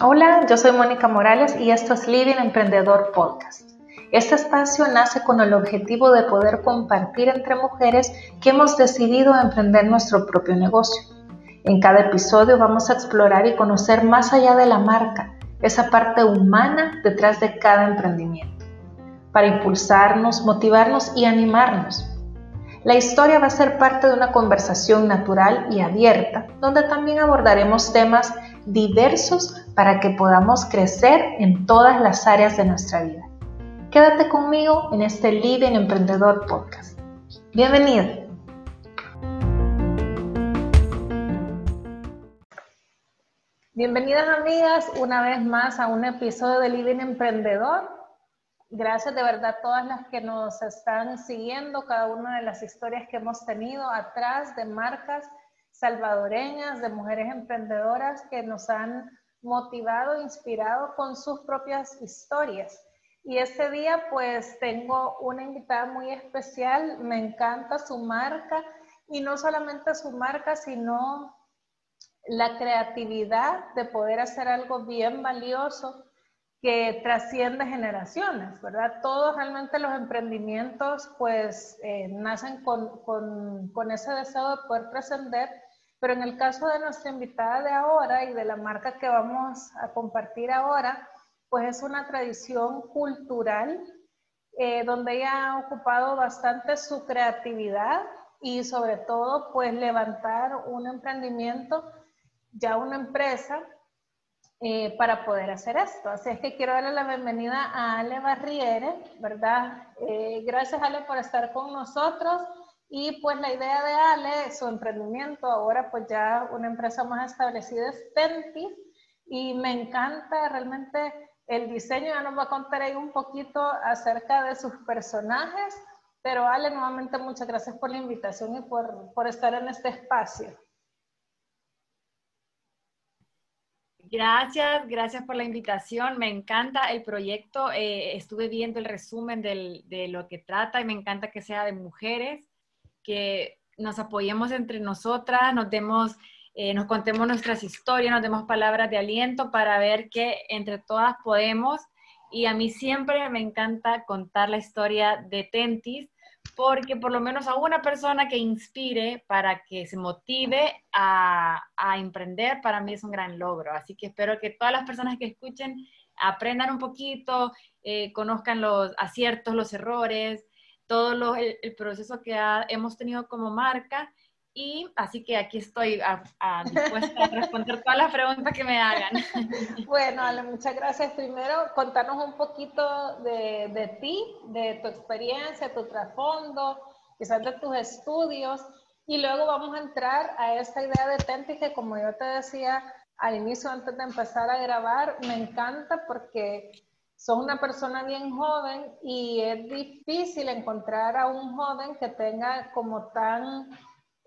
Hola, yo soy Mónica Morales y esto es Living Emprendedor Podcast. Este espacio nace con el objetivo de poder compartir entre mujeres que hemos decidido emprender nuestro propio negocio. En cada episodio vamos a explorar y conocer más allá de la marca, esa parte humana detrás de cada emprendimiento, para impulsarnos, motivarnos y animarnos. La historia va a ser parte de una conversación natural y abierta, donde también abordaremos temas diversos para que podamos crecer en todas las áreas de nuestra vida. Quédate conmigo en este Living Emprendedor Podcast. Bienvenido. Bienvenidas amigas una vez más a un episodio de Living Emprendedor. Gracias de verdad a todas las que nos están siguiendo, cada una de las historias que hemos tenido atrás de marcas salvadoreñas, de mujeres emprendedoras que nos han motivado, inspirado con sus propias historias. Y este día pues tengo una invitada muy especial, me encanta su marca y no solamente su marca, sino la creatividad de poder hacer algo bien valioso que trasciende generaciones, ¿verdad? Todos realmente los emprendimientos pues eh, nacen con, con, ese deseo de poder trascender pero en el caso de nuestra invitada de ahora y de la marca que vamos a compartir ahora, pues es una tradición cultural eh, donde ella ha ocupado bastante su creatividad y sobre todo pues levantar un emprendimiento, ya una empresa, eh, para poder hacer esto. Así es que quiero darle la bienvenida a Ale Barriere, ¿verdad? Eh, gracias Ale por estar con nosotros. Y pues la idea de Ale, su emprendimiento, ahora pues ya una empresa más establecida es Tenti y me encanta realmente el diseño, ya nos va a contar ahí un poquito acerca de sus personajes, pero Ale, nuevamente muchas gracias por la invitación y por, por estar en este espacio. Gracias, gracias por la invitación. Me encanta el proyecto. Eh, estuve viendo el resumen de lo que trata y me encanta que sea de mujeres que nos apoyemos entre nosotras, nos demos, eh, nos contemos nuestras historias, nos demos palabras de aliento para ver que entre todas podemos. Y a mí siempre me encanta contar la historia de Tentis, porque por lo menos a una persona que inspire para que se motive a, a, emprender, para mí es un gran logro. Así que espero que todas las personas que escuchen aprendan un poquito, eh, conozcan los aciertos, los errores, todo el, proceso que hemos tenido como marca. Y así que aquí estoy a, dispuesta a responder todas las preguntas que me hagan. Bueno, Ale, muchas gracias. Primero, contarnos un poquito de, de ti, de tu experiencia, tu trasfondo, quizás de tus estudios. Y luego vamos a entrar a esta idea de Tenti que, como yo te decía al inicio, antes de empezar a grabar, me encanta porque sos una persona bien joven y es difícil encontrar a un joven que tenga como tan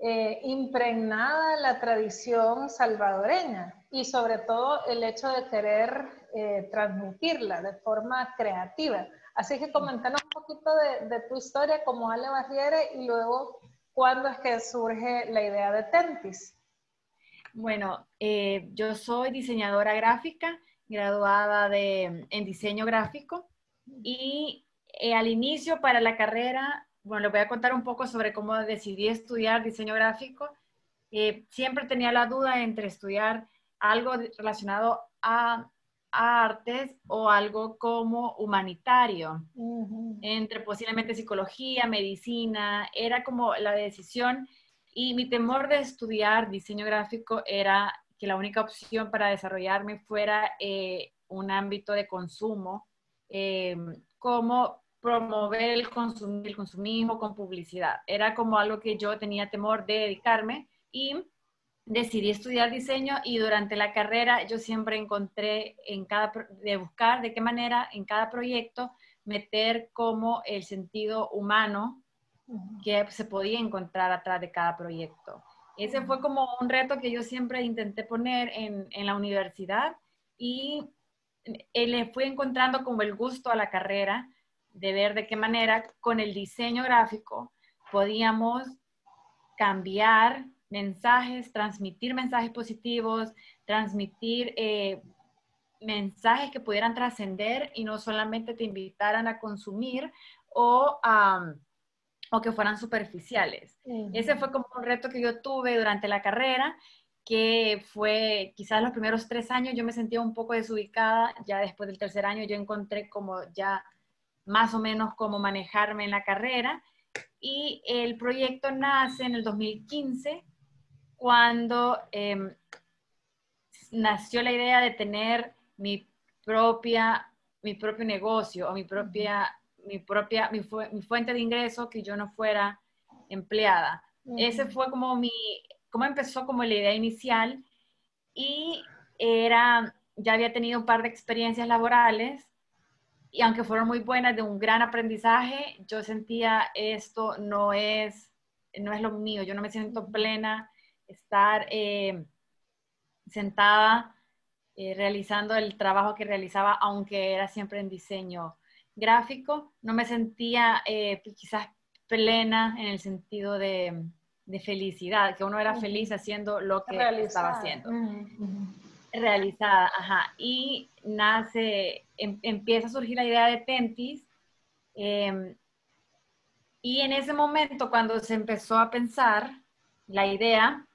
eh, impregnada la tradición salvadoreña y sobre todo el hecho de querer eh, transmitirla de forma creativa. Así que comentanos un poquito de, tu historia como Ale Barriere y luego cuándo es que surge la idea de Tentis. Bueno, eh, yo soy diseñadora gráfica graduada en diseño gráfico y al inicio para la carrera, bueno, les voy a contar un poco sobre cómo decidí estudiar diseño gráfico. Eh, siempre tenía la duda entre estudiar algo relacionado a, artes o algo como humanitario, entre posiblemente psicología, medicina, era como la decisión y mi temor de estudiar diseño gráfico era que la única opción para desarrollarme fuera eh, un ámbito de consumo, eh, como promover el, el consumismo con publicidad. Era como algo que yo tenía temor de dedicarme y decidí estudiar diseño y durante la carrera yo siempre encontré en cada, de buscar de qué manera en cada proyecto meter como el sentido humano que se podía encontrar atrás de cada proyecto. Ese fue como un reto que yo siempre intenté poner en, en la universidad y le fui encontrando como el gusto a la carrera de ver de qué manera con el diseño gráfico podíamos cambiar mensajes, transmitir mensajes positivos, transmitir eh, mensajes que pudieran trascender y no solamente te invitaran a consumir o, o que fueran superficiales. Ese fue como un reto que yo tuve durante la carrera, que fue quizás los primeros tres años yo me sentía un poco desubicada, ya después del tercer año yo encontré como ya más o menos cómo manejarme en la carrera y el proyecto nace en el 2015 cuando em, nació la idea de tener mi propia, mi propio negocio o mi propia, mi propia, mi, fuente de ingreso que yo no fuera empleada. Ese fue como mi, cómo empezó como la idea inicial y era, ya había tenido un par de experiencias laborales y aunque fueron muy buenas, de un gran aprendizaje, yo sentía esto no es, no es lo mío, yo no me siento plena estar eh, sentada eh, realizando el trabajo que realizaba, aunque era siempre en diseño gráfico. No me sentía eh, quizás plena en el sentido de, felicidad, que uno era feliz haciendo lo que estaba haciendo. Realizada, ajá. Y nace, em, empieza a surgir la idea de Tentis. Em, y en ese momento, cuando se empezó a pensar la idea,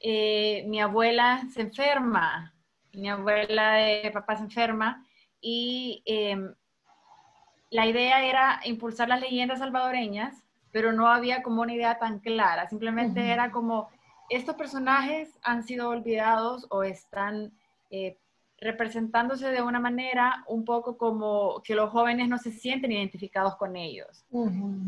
eh, mi abuela se enferma, mi abuela de papá se enferma y em, la idea era impulsar las leyendas salvadoreñas, pero no había como una idea tan clara, simplemente era como estos personajes han sido olvidados o están eh, representándose de una manera un poco como que los jóvenes no se sienten identificados con ellos.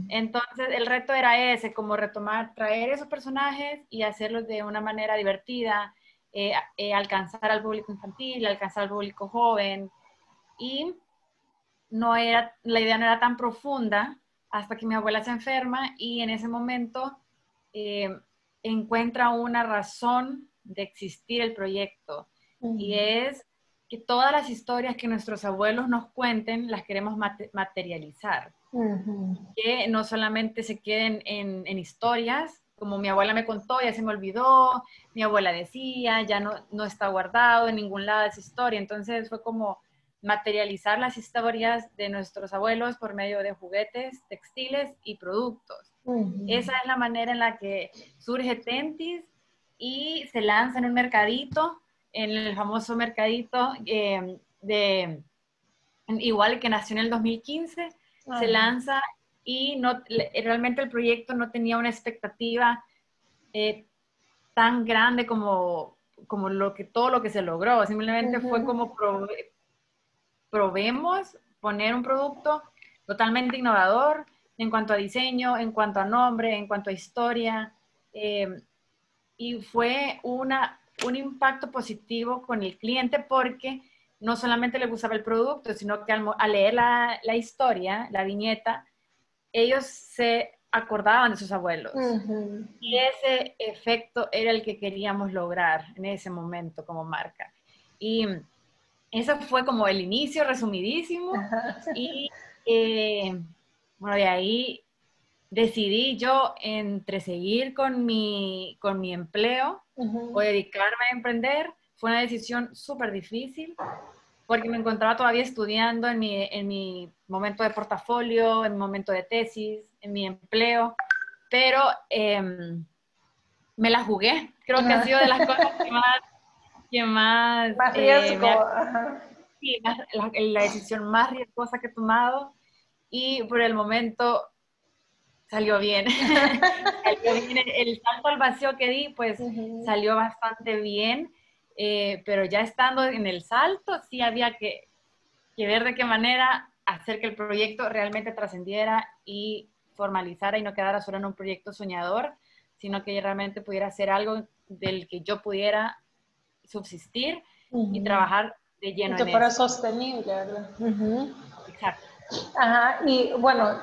Entonces el reto era ese, como retomar, traer esos personajes y hacerlos de una manera divertida, eh, eh, alcanzar al público infantil, alcanzar al público joven. Y no era, la idea no era tan profunda hasta que mi abuela se enferma y en ese momento eh, encuentra una razón de existir el proyecto. Y es que todas las historias que nuestros abuelos nos cuenten las queremos materializar. Que no solamente se queden en, historias, como mi abuela me contó, ya se me olvidó, mi abuela decía, ya no, no está guardado en ningún lado esa historia. Entonces fue como materializar las historias de nuestros abuelos por medio de juguetes, textiles y productos. Esa es la manera en la que surge Tentis y se lanza en un mercadito en el famoso mercadito eh, de, igual que nació en el 2015, se lanza y no, realmente el proyecto no tenía una expectativa eh, tan grande como, como lo que, todo lo que se logró. Simplemente fue como probemos poner un producto totalmente innovador en cuanto a diseño, en cuanto a nombre, en cuanto a historia. Eh, y fue una un impacto positivo con el cliente porque no solamente le gustaba el producto, sino que al, leer la, historia, la viñeta, ellos se acordaban de sus abuelos. Y ese efecto era el que queríamos lograr en ese momento como marca. Y eso fue como el inicio resumidísimo. Y eh, bueno, de ahí decidí yo entre seguir con mi, con mi empleo o dedicarme a emprender. Fue una decisión súper difícil porque me encontraba todavía estudiando en mi, en mi momento de portafolio, en mi momento de tesis, en mi empleo, pero em, me la jugué. Creo que ha sido de las cosas que más... Que más, eh, sí, la, la decisión más riesgosa que he tomado y por el momento salió bien. El, salto al vacío que di, pues salió bastante bien, eh, pero ya estando en el salto, sí había que, ver de qué manera hacer que el proyecto realmente trascendiera y formalizara y no quedara solo en un proyecto soñador, sino que realmente pudiera ser algo del que yo pudiera subsistir y trabajar de lleno. Y que fuera sostenible, ¿verdad? Exacto. Ajá, y bueno,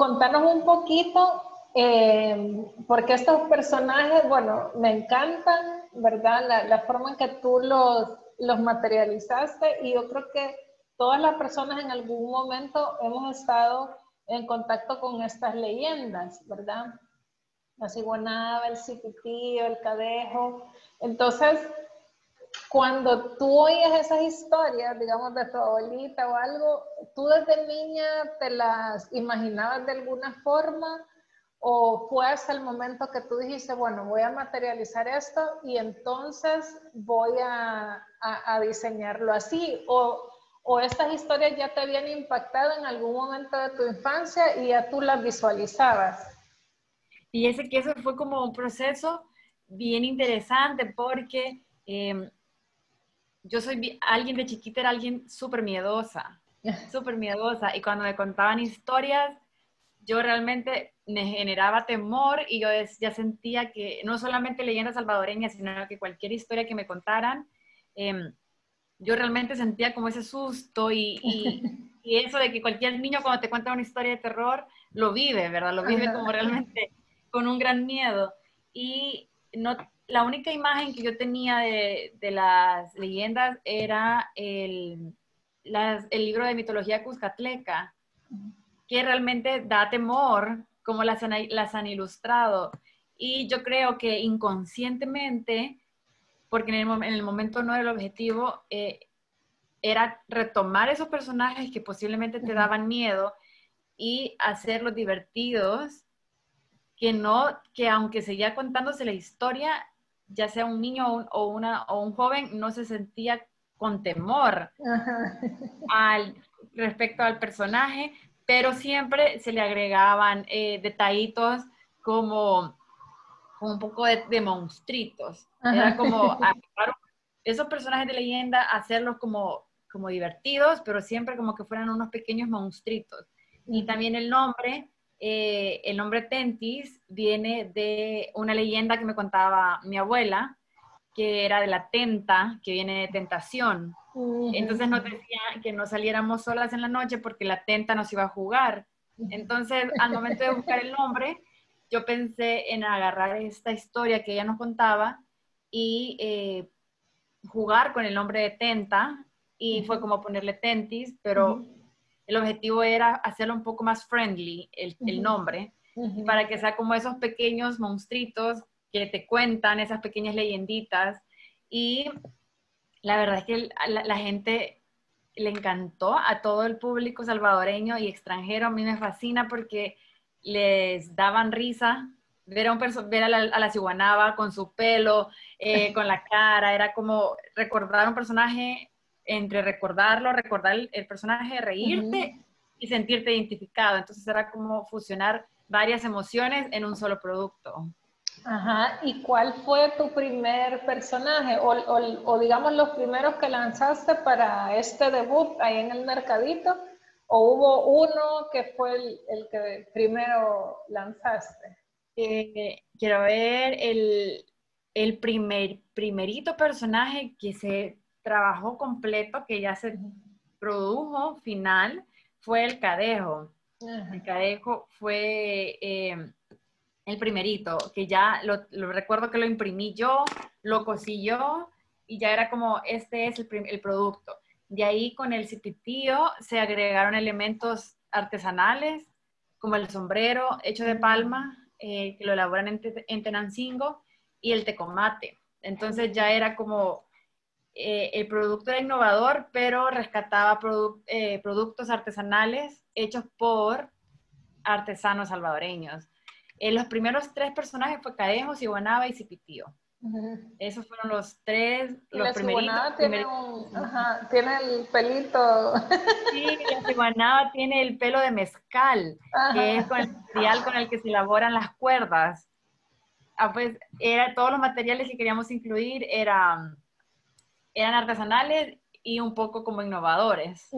contanos un poquito, eh, porque estos personajes, bueno, me encantan, ¿verdad? La, forma en que tú los, los materializaste y yo creo que todas las personas en algún momento hemos estado en contacto con estas leyendas, ¿verdad? la ciguanaba, el cipitío, el cadejo. Entonces, cuando tú oías esas historias, digamos, de tu abuelita o algo, ¿tú desde niña te las imaginabas de alguna forma? ¿O fue hasta el momento que tú dijiste, bueno, voy a materializar esto y entonces voy a, a, diseñarlo así? ¿O, ¿O estas historias ya te habían impactado en algún momento de tu infancia y ya tú las visualizabas? Y ese que eso fue como un proceso bien interesante porque em, yo soy alguien de chiquita, era alguien súper miedosa, súper miedosa. Y cuando me contaban historias, yo realmente me generaba temor y yo ya sentía que no solamente leyendas salvadoreñas, sino que cualquier historia que me contaran, em, yo realmente sentía como ese susto y, y, eso de que cualquier niño cuando te cuenta una historia de terror lo vive, ¿verdad? Lo vive como realmente con un gran miedo. Y no, la única imagen que yo tenía de, de las leyendas era el, el, libro de mitología Cuscatleca, que realmente da temor, como las han, las han ilustrado. Y yo creo que inconscientemente, porque en el, en el momento no era el objetivo, eh, era retomar esos personajes que posiblemente te daban miedo y hacerlos divertidos que no, que aunque seguía contándose la historia, ya sea un niño o, una, o un joven, no se sentía con temor al, respecto al personaje, pero siempre se le agregaban eh, detallitos como, un poco de, monstruitos. Era como esos personajes de leyenda, hacerlos como, como divertidos, pero siempre como que fueran unos pequeños monstruitos. Y también el nombre eh, el nombre Tentis viene de una leyenda que me contaba mi abuela, que era de la tenta, que viene de tentación. Entonces nos decía que no saliéramos solas en la noche porque la tenta nos iba a jugar. Entonces, al momento de buscar el nombre, yo pensé en agarrar esta historia que ella nos contaba y eh, jugar con el nombre de tenta. Y fue como ponerle tentis, pero el objetivo era hacerlo un poco más friendly, el, nombre, para que sea como esos pequeños monstruitos que te cuentan, esas pequeñas leyenditas. Y la verdad es que la, la gente le encantó a todo el público salvadoreño y extranjero. A mí me fascina porque les daban risa ver a, un ver a la, a la ciguanaba con su pelo, eh, con la cara, era como recordar un personaje entre recordarlo, recordar el, personaje, reírte y sentirte identificado. Entonces era como fusionar varias emociones en un solo producto. Ajá, ¿y cuál fue tu primer personaje o, o, digamos los primeros que lanzaste para este debut ahí en el mercadito? ¿O hubo uno que fue el, que primero lanzaste? Eh, quiero ver el, el primer, primerito personaje que se trabajo completo que ya se produjo final fue el cadejo. El cadejo fue eh, el primerito, que ya lo, recuerdo que lo imprimí yo, lo cosí yo y ya era como, este es el, el producto. De ahí con el cipitío se agregaron elementos artesanales, como el sombrero hecho de palma, eh, que lo elaboran en, en Tenancingo, y el tecomate. Entonces ya era como eh, el producto era innovador, pero rescataba eh, productos artesanales hechos por artesanos salvadoreños. Eh, los primeros tres personajes fue Cadejos, Iguanaba y Cipitío. Esos fueron los tres, los primeritos. Tiene, tiene el pelito. Sí, la Iguanaba tiene el pelo de mezcal, que es con el material con el que se elaboran las cuerdas. Ah, pues era, todos los materiales que queríamos incluir eran eran artesanales y un poco como innovadores.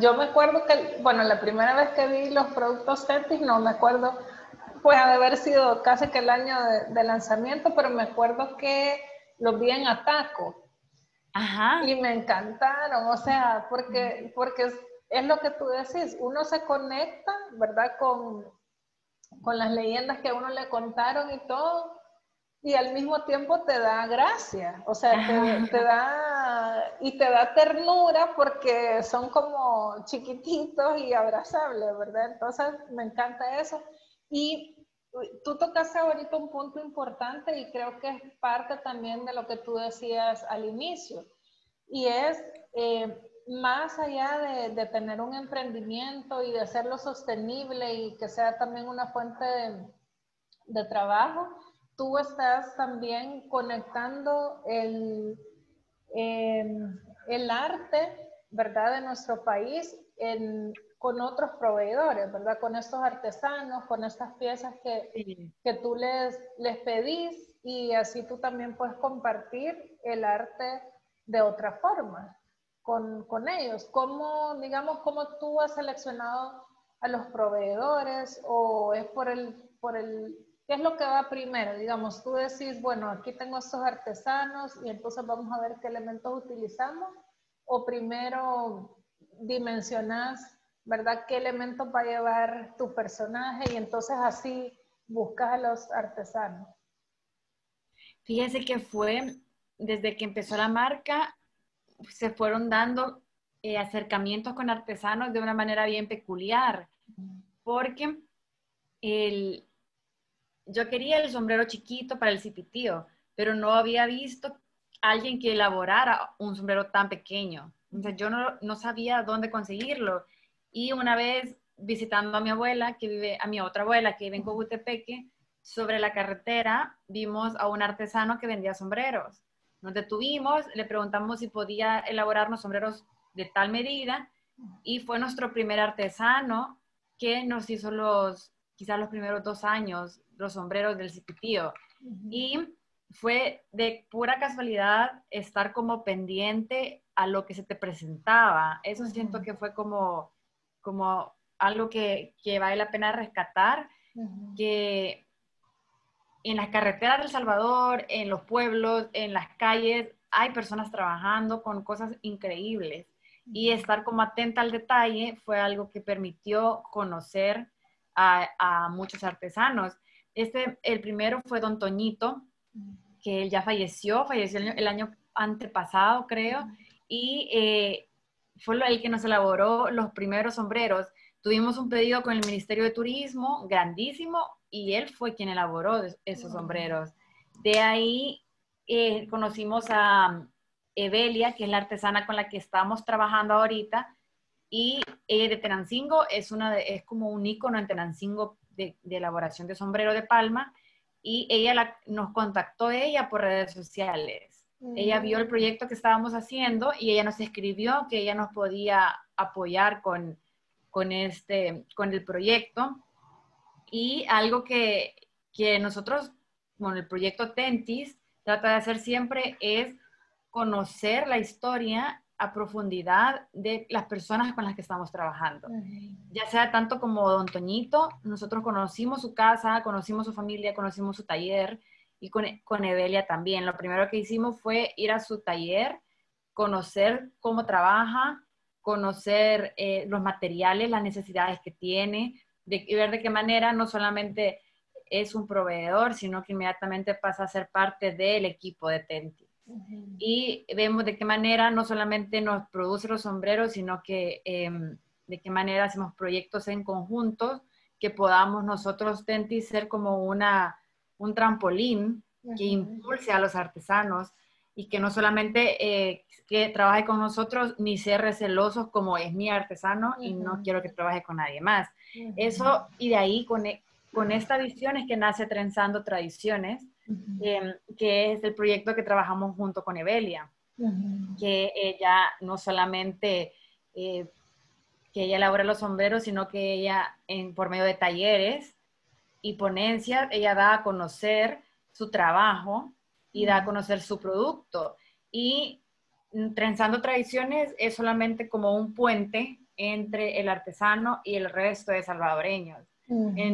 Yo me acuerdo que, bueno, la primera vez que vi los productos Tentis, no me acuerdo, pues de haber sido casi que el año de, lanzamiento, pero me acuerdo que los vi en Ataco. Ajá. Y me encantaron, o sea, porque, porque es, es, lo que tú decís, uno se conecta, ¿verdad? Con, con las leyendas que a uno le contaron y todo, y al mismo tiempo te da gracia, o sea, te, da y te da ternura porque son como chiquititos y abrazables, ¿verdad? Entonces me encanta eso. Y tú tocaste ahorita un punto importante y creo que es parte también de lo que tú decías al inicio, y es eh, más allá de, tener un emprendimiento y de hacerlo sostenible y que sea también una fuente de, trabajo, tú estás también conectando el, em, el arte, ¿verdad?, de nuestro país con otros proveedores, ¿verdad? Con estos artesanos, con estas piezas que, que tú les, les pedís y así tú también puedes compartir el arte de otra forma con, con ellos. ¿Cómo, digamos, cómo tú has seleccionado a los proveedores o es por el, por el, qué es lo que va primero? Digamos, tú decís, bueno, aquí tengo estos artesanos y entonces vamos a ver qué elementos utilizamos o primero dimensionas, ¿verdad? ¿Qué elementos va a llevar tu personaje y entonces así buscas a los artesanos? Fíjese que fue desde que empezó la marca, se fueron dando eh, acercamientos con artesanos de una manera bien peculiar, porque el, yo quería el sombrero chiquito para el cipitío, pero no había visto alguien que elaborara un sombrero tan pequeño. Entonces yo no, no, sabía dónde conseguirlo. Y una vez visitando a mi abuela, que vive, a mi otra abuela que vive en Cojutepeque, sobre la carretera vimos a un artesano que vendía sombreros. Nos detuvimos, le preguntamos si podía elaborarnos sombreros de tal medida y fue nuestro primer artesano que nos hizo los, quizás los primeros dos años, los sombreros del cipitío. Y fue de pura casualidad estar como pendiente a lo que se te presentaba. Eso siento que fue como, como algo que, que vale la pena rescatar, que en las carreteras de El Salvador, en los pueblos, en las calles, hay personas trabajando con cosas increíbles. Y estar como atenta al detalle fue algo que permitió conocer a, muchos artesanos. Este, el primero fue Don Toñito, que él ya falleció, falleció el año, antepasado, creo, y eh, fue el que nos elaboró los primeros sombreros. Tuvimos un pedido con el Ministerio de Turismo grandísimo y él fue quien elaboró esos sombreros. De ahí eh, conocimos a Evelia, que es la artesana con la que estamos trabajando ahorita, y ella de Tenancingo es, una es como un icono en Tenancingo de, elaboración de sombrero de palma, y ella nos contactó ella por redes sociales. Ella vio el proyecto que estábamos haciendo y ella nos escribió que ella nos podía apoyar con, con, este, con el proyecto. Y algo que, que nosotros, con el proyecto Tentis, trata de hacer siempre es conocer la historia a profundidad de las personas con las que estamos trabajando. Ya sea tanto como Don Toñito, nosotros conocimos su casa, conocimos su familia, conocimos su taller y con, con Evelia también. Lo primero que hicimos fue ir a su taller, conocer cómo trabaja, conocer eh, los materiales, las necesidades que tiene, de, ver de qué manera no solamente es un proveedor, sino que inmediatamente pasa a ser parte del equipo de Tenti. Y vemos de qué manera no solamente nos produce los sombreros, sino que em, de qué manera hacemos proyectos en conjunto que podamos nosotros, Tenti, ser como una, un trampolín que impulse a los artesanos y que no solamente eh, que trabaje con nosotros ni ser recelosos como es mi artesano y no quiero que trabaje con nadie más. Eso, y de ahí con, e, con esta visión es que nace Trenzando Tradiciones, em, que es el proyecto que trabajamos junto con Evelia, que ella no solamente eh, que ella elabora los sombreros, sino que ella en, por medio de talleres y ponencias, ella da a conocer su trabajo y da a conocer su producto. Y Trenzando Tradiciones es solamente como un puente entre el artesano y el resto de salvadoreños.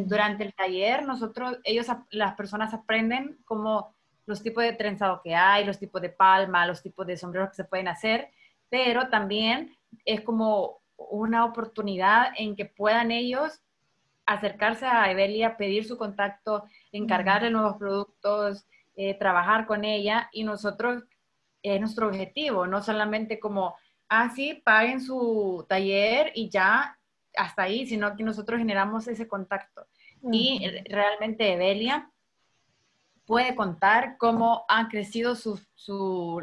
Durante el taller, nosotros, ellos, las personas aprenden como los tipos de trenzado que hay, los tipos de palma, los tipos de sombreros que se pueden hacer, pero también es como una oportunidad en que puedan ellos acercarse a Evelia, pedir su contacto, encargarle nuevos productos, eh, trabajar con ella y nosotros, es nuestro objetivo, no solamente como, ah, sí, paguen su taller y ya hasta ahí, sino que nosotros generamos ese contacto. Y realmente Evelia puede contar cómo ha crecido su, su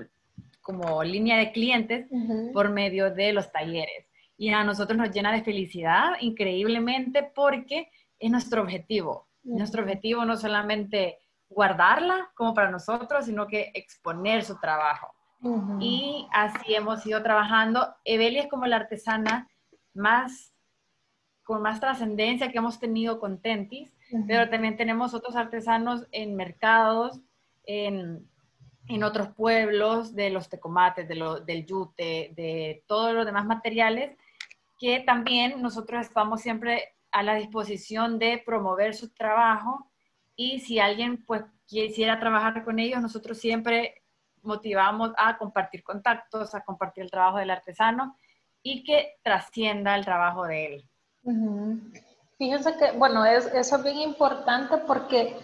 como línea de clientes por medio de los talleres. Y a nosotros nos llena de felicidad increíblemente porque es nuestro objetivo. Nuestro objetivo no solamente guardarla como para nosotros, sino que exponer su trabajo. Y así hemos ido trabajando. Evelia es como la artesana más, con más trascendencia que hemos tenido con Tentis, pero también tenemos otros artesanos en mercados, en, en otros pueblos, de los tecomates, de lo, del yute, de todos los demás materiales, que también nosotros estamos siempre a la disposición de promover su trabajo y si alguien pues quisiera trabajar con ellos, nosotros siempre motivamos a compartir contactos, a compartir el trabajo del artesano y que trascienda el trabajo de él. Fíjense que, bueno, es, eso es bien importante porque,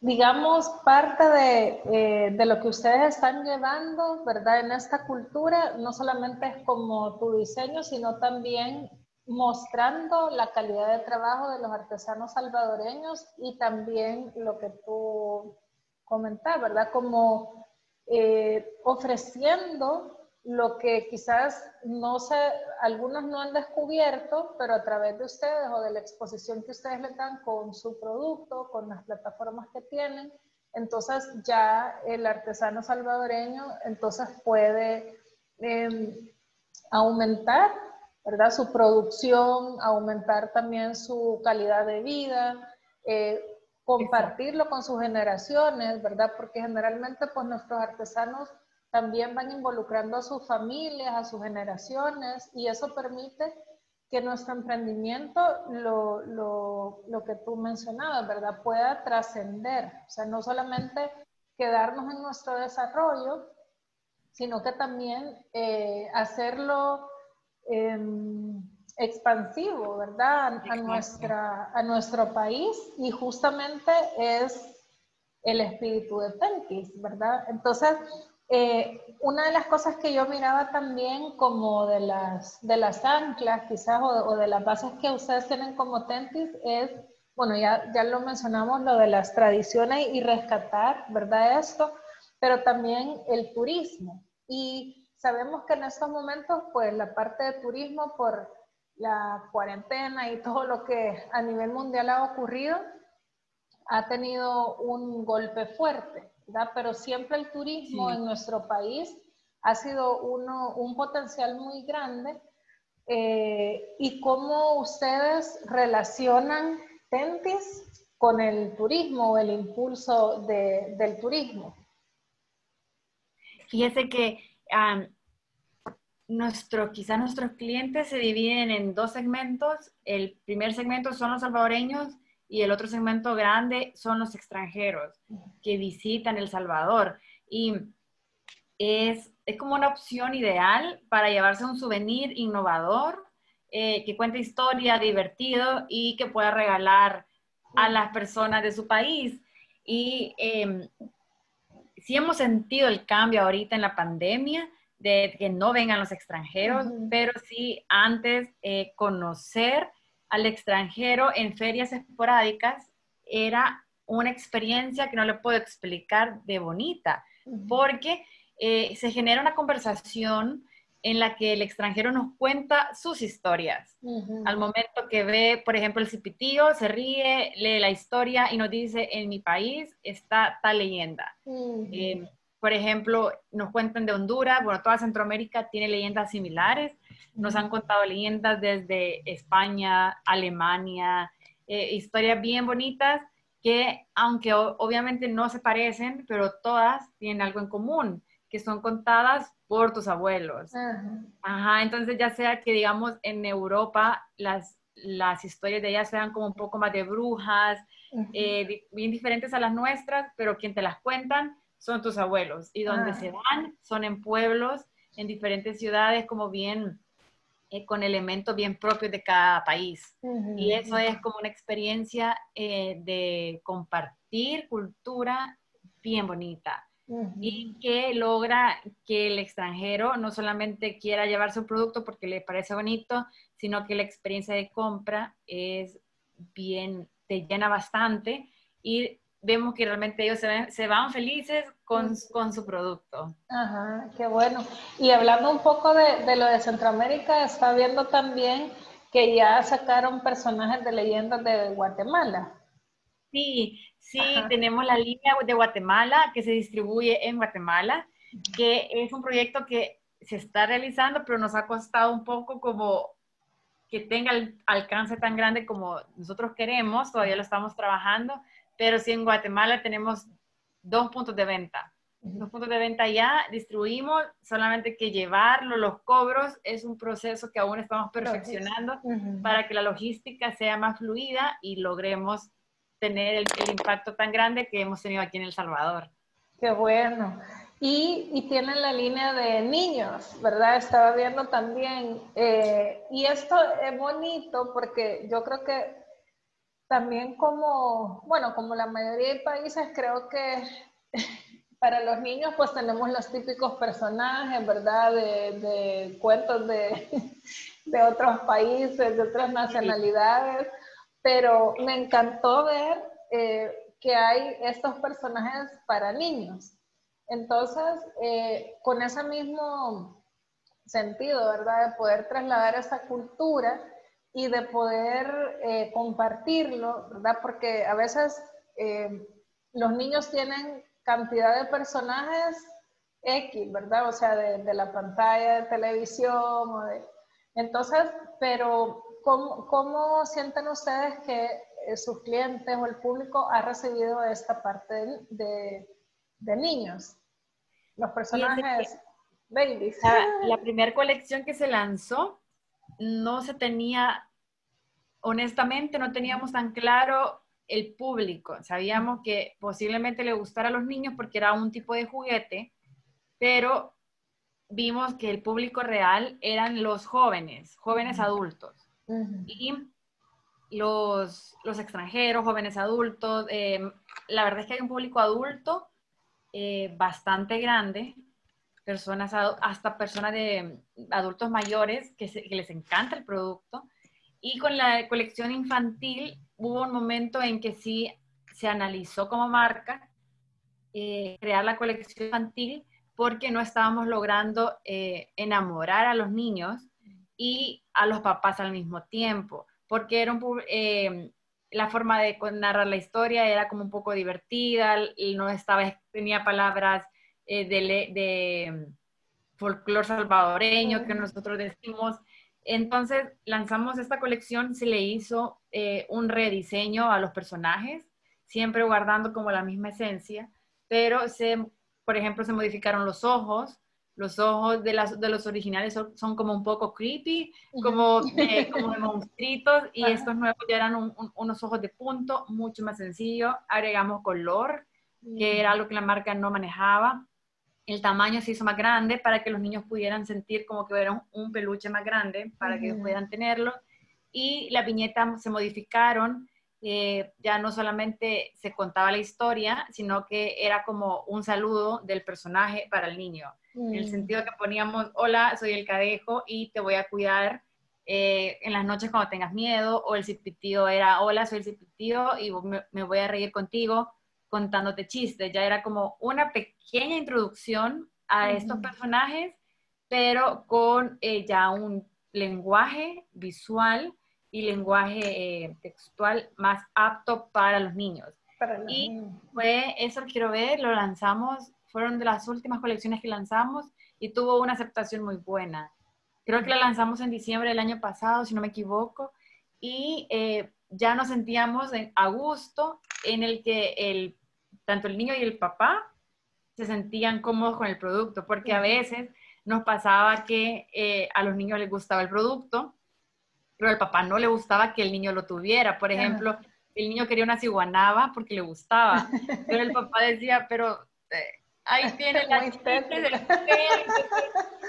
digamos, parte de, eh, de, lo que ustedes están llevando, ¿verdad? En esta cultura, no solamente es como tu diseño, sino también mostrando la calidad de trabajo de los artesanos salvadoreños y también lo que tú comentabas, ¿verdad? Como eh, ofreciendo lo que quizás no sé, algunos no han descubierto, pero a través de ustedes o de la exposición que ustedes le dan con su producto, con las plataformas que tienen, entonces ya el artesano salvadoreño entonces puede em, aumentar ¿verdad? Su producción, aumentar también su calidad de vida, eh, compartirlo con sus generaciones, ¿verdad? Porque generalmente pues nuestros artesanos también van involucrando a sus familias, a sus generaciones y eso permite que nuestro emprendimiento, lo, lo, lo que tú mencionabas, ¿verdad? Pueda trascender, o sea, no solamente quedarnos en nuestro desarrollo, sino que también eh, hacerlo Em, expansivo, ¿verdad? A, nuestra, a nuestro país y justamente es el espíritu de Tentis, ¿verdad? Entonces, eh, una de las cosas que yo miraba también como de las, de las anclas quizás o, de las bases que ustedes tienen como Tentis es, bueno, ya, ya lo mencionamos, lo de las tradiciones y rescatar, ¿verdad? Esto, pero también el turismo. Y Sabemos que en estos momentos, pues la parte de turismo por la cuarentena y todo lo que a nivel mundial ha ocurrido, ha tenido un golpe fuerte, ¿verdad? Pero siempre el turismo en nuestro país ha sido uno, un potencial muy grande. Eh, ¿Y cómo ustedes relacionan Tentis con el turismo o el impulso del turismo? Fíjese que nuestro, quizás nuestros clientes se dividen en dos segmentos. El primer segmento son los salvadoreños y el otro segmento grande son los extranjeros que visitan El Salvador. Y es, es como una opción ideal para llevarse un souvenir innovador, eh, que cuente historia, divertido y que pueda regalar a las personas de su país. Y eh, sí hemos sentido el cambio ahorita en la pandemia de que no vengan los extranjeros, pero sí antes eh, conocer al extranjero en ferias esporádicas era una experiencia que no le puedo explicar de bonita, porque eh, se genera una conversación en la que el extranjero nos cuenta sus historias. Al momento que ve, por ejemplo, el cipitío, se ríe, lee la historia y nos dice, en mi país está tal leyenda. Eh, por ejemplo, nos cuentan de Honduras, bueno, toda Centroamérica tiene leyendas similares. Nos han contado leyendas desde España, Alemania, eh, historias bien bonitas que, aunque obviamente no se parecen, pero todas tienen algo en común, que son contadas por tus abuelos. Ajá. entonces ya sea que, digamos, en Europa las, las historias de ellas sean como un poco más de brujas, eh, bien diferentes a las nuestras, pero quien te las cuentan son tus abuelos. Y donde ah. se van son en pueblos, en diferentes ciudades, como bien, eh, con elementos bien propios de cada país. Y eso es como una experiencia eh, de compartir cultura bien bonita. Y que logra que el extranjero no solamente quiera llevar su producto porque le parece bonito, sino que la experiencia de compra es bien te llena bastante y vemos que realmente ellos se, van felices con, con, su producto. Ajá, qué bueno. Y hablando un poco de, de, lo de Centroamérica, está viendo también que ya sacaron personajes de leyendas de Guatemala. Sí, sí, tenemos la línea de Guatemala que se distribuye en Guatemala, que es un proyecto que se está realizando, pero nos ha costado un poco como que tenga el alcance tan grande como nosotros queremos, todavía lo estamos trabajando, pero sí en Guatemala tenemos dos puntos de venta. Dos puntos de venta ya distribuimos, solamente que llevarlo, los cobros, es un proceso que aún estamos perfeccionando para que la logística sea más fluida y logremos tener el, impacto tan grande que hemos tenido aquí en El Salvador. Qué bueno. Y, y, tienen la línea de niños, ¿verdad? Estaba viendo también. Eh, y esto es bonito porque yo creo que también como, bueno, como la mayoría de países, creo que para los niños pues tenemos los típicos personajes, ¿verdad? De, cuentos de, de, otros países, de otras nacionalidades, pero me encantó ver eh, que hay estos personajes para niños. Entonces, eh, con ese mismo sentido, ¿verdad? De poder trasladar esa cultura y de poder eh, compartirlo, ¿verdad? Porque a veces eh, los niños tienen cantidad de personajes X, ¿verdad? O sea, de, la pantalla de televisión. O de... Entonces, pero ¿cómo, ¿cómo, sienten ustedes que eh, sus clientes o el público ha recibido esta parte de, de niños? Los personajes babies. La, la primera colección que se lanzó no se tenía, honestamente, no teníamos tan claro el público. Sabíamos que posiblemente le gustara a los niños porque era un tipo de juguete, pero vimos que el público real eran los jóvenes, jóvenes adultos. Y los, extranjeros, jóvenes adultos, eh, la verdad es que hay un público adulto eh, bastante grande, personas, hasta personas de adultos mayores que, les encanta el producto. Y con la colección infantil hubo un momento en que sí se analizó como marca eh, crear la colección infantil porque no estábamos logrando eh, enamorar a los niños y a los papás al mismo tiempo, porque era un, eh, la forma de narrar la historia era como un poco divertida, no estaba, tenía palabras eh, de, mm, folclore salvadoreño que nosotros decimos. Entonces lanzamos esta colección, se le hizo eh, un rediseño a los personajes, siempre guardando como la misma esencia, pero se, por ejemplo, se modificaron los ojos, los ojos de, las, de los originales son, como un poco creepy, como, eh, como de monstruitos, y estos nuevos ya eran unos ojos de punto, mucho más sencillo. Agregamos color, que era algo que la marca no manejaba el tamaño se hizo más grande para que los niños pudieran sentir como que era un, peluche más grande, para que pudieran tenerlo. Y las viñetas se modificaron, eh, ya no solamente se contaba la historia, sino que era como un saludo del personaje para el niño. En el mm. sentido que poníamos, hola, soy el cadejo y te voy a cuidar eh, en las noches cuando tengas miedo, o el cipitío era, hola, soy el cipitío y me voy a reír contigo contándote chistes, ya era como una pequeña introducción a estos personajes, pero con eh, ya un lenguaje visual y lenguaje eh, textual más apto para los niños. y fue eso quiero ver, lo lanzamos, fueron de las últimas colecciones que lanzamos y tuvo una aceptación muy buena. Creo que la lanzamos en diciembre del año pasado, si no me equivoco, y eh, ya nos sentíamos a gusto en el que el tanto el niño y el papá se sentían cómodos con el producto, porque a veces nos pasaba que eh, a los niños les gustaba el producto, pero al papá no le gustaba que el niño lo tuviera. Por ejemplo, el niño quería una ciguanaba porque le gustaba, pero el papá decía, pero eh, ahí tiene la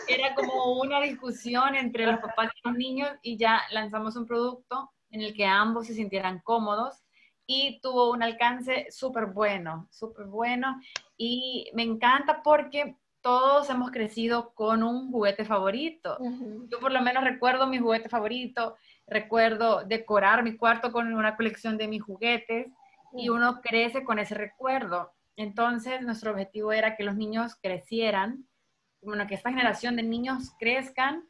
Era como una discusión entre los papás y los niños y ya lanzamos un producto en el que ambos se sintieran cómodos y tuvo un alcance súper bueno, súper bueno. Y me encanta porque todos hemos crecido con un juguete favorito. Yo por lo menos recuerdo mi juguete favorito. recuerdo decorar mi cuarto con una colección de mis juguetes y uno crece con ese recuerdo. Entonces, nuestro objetivo era que los niños crecieran, bueno, que esta generación de niños crezcan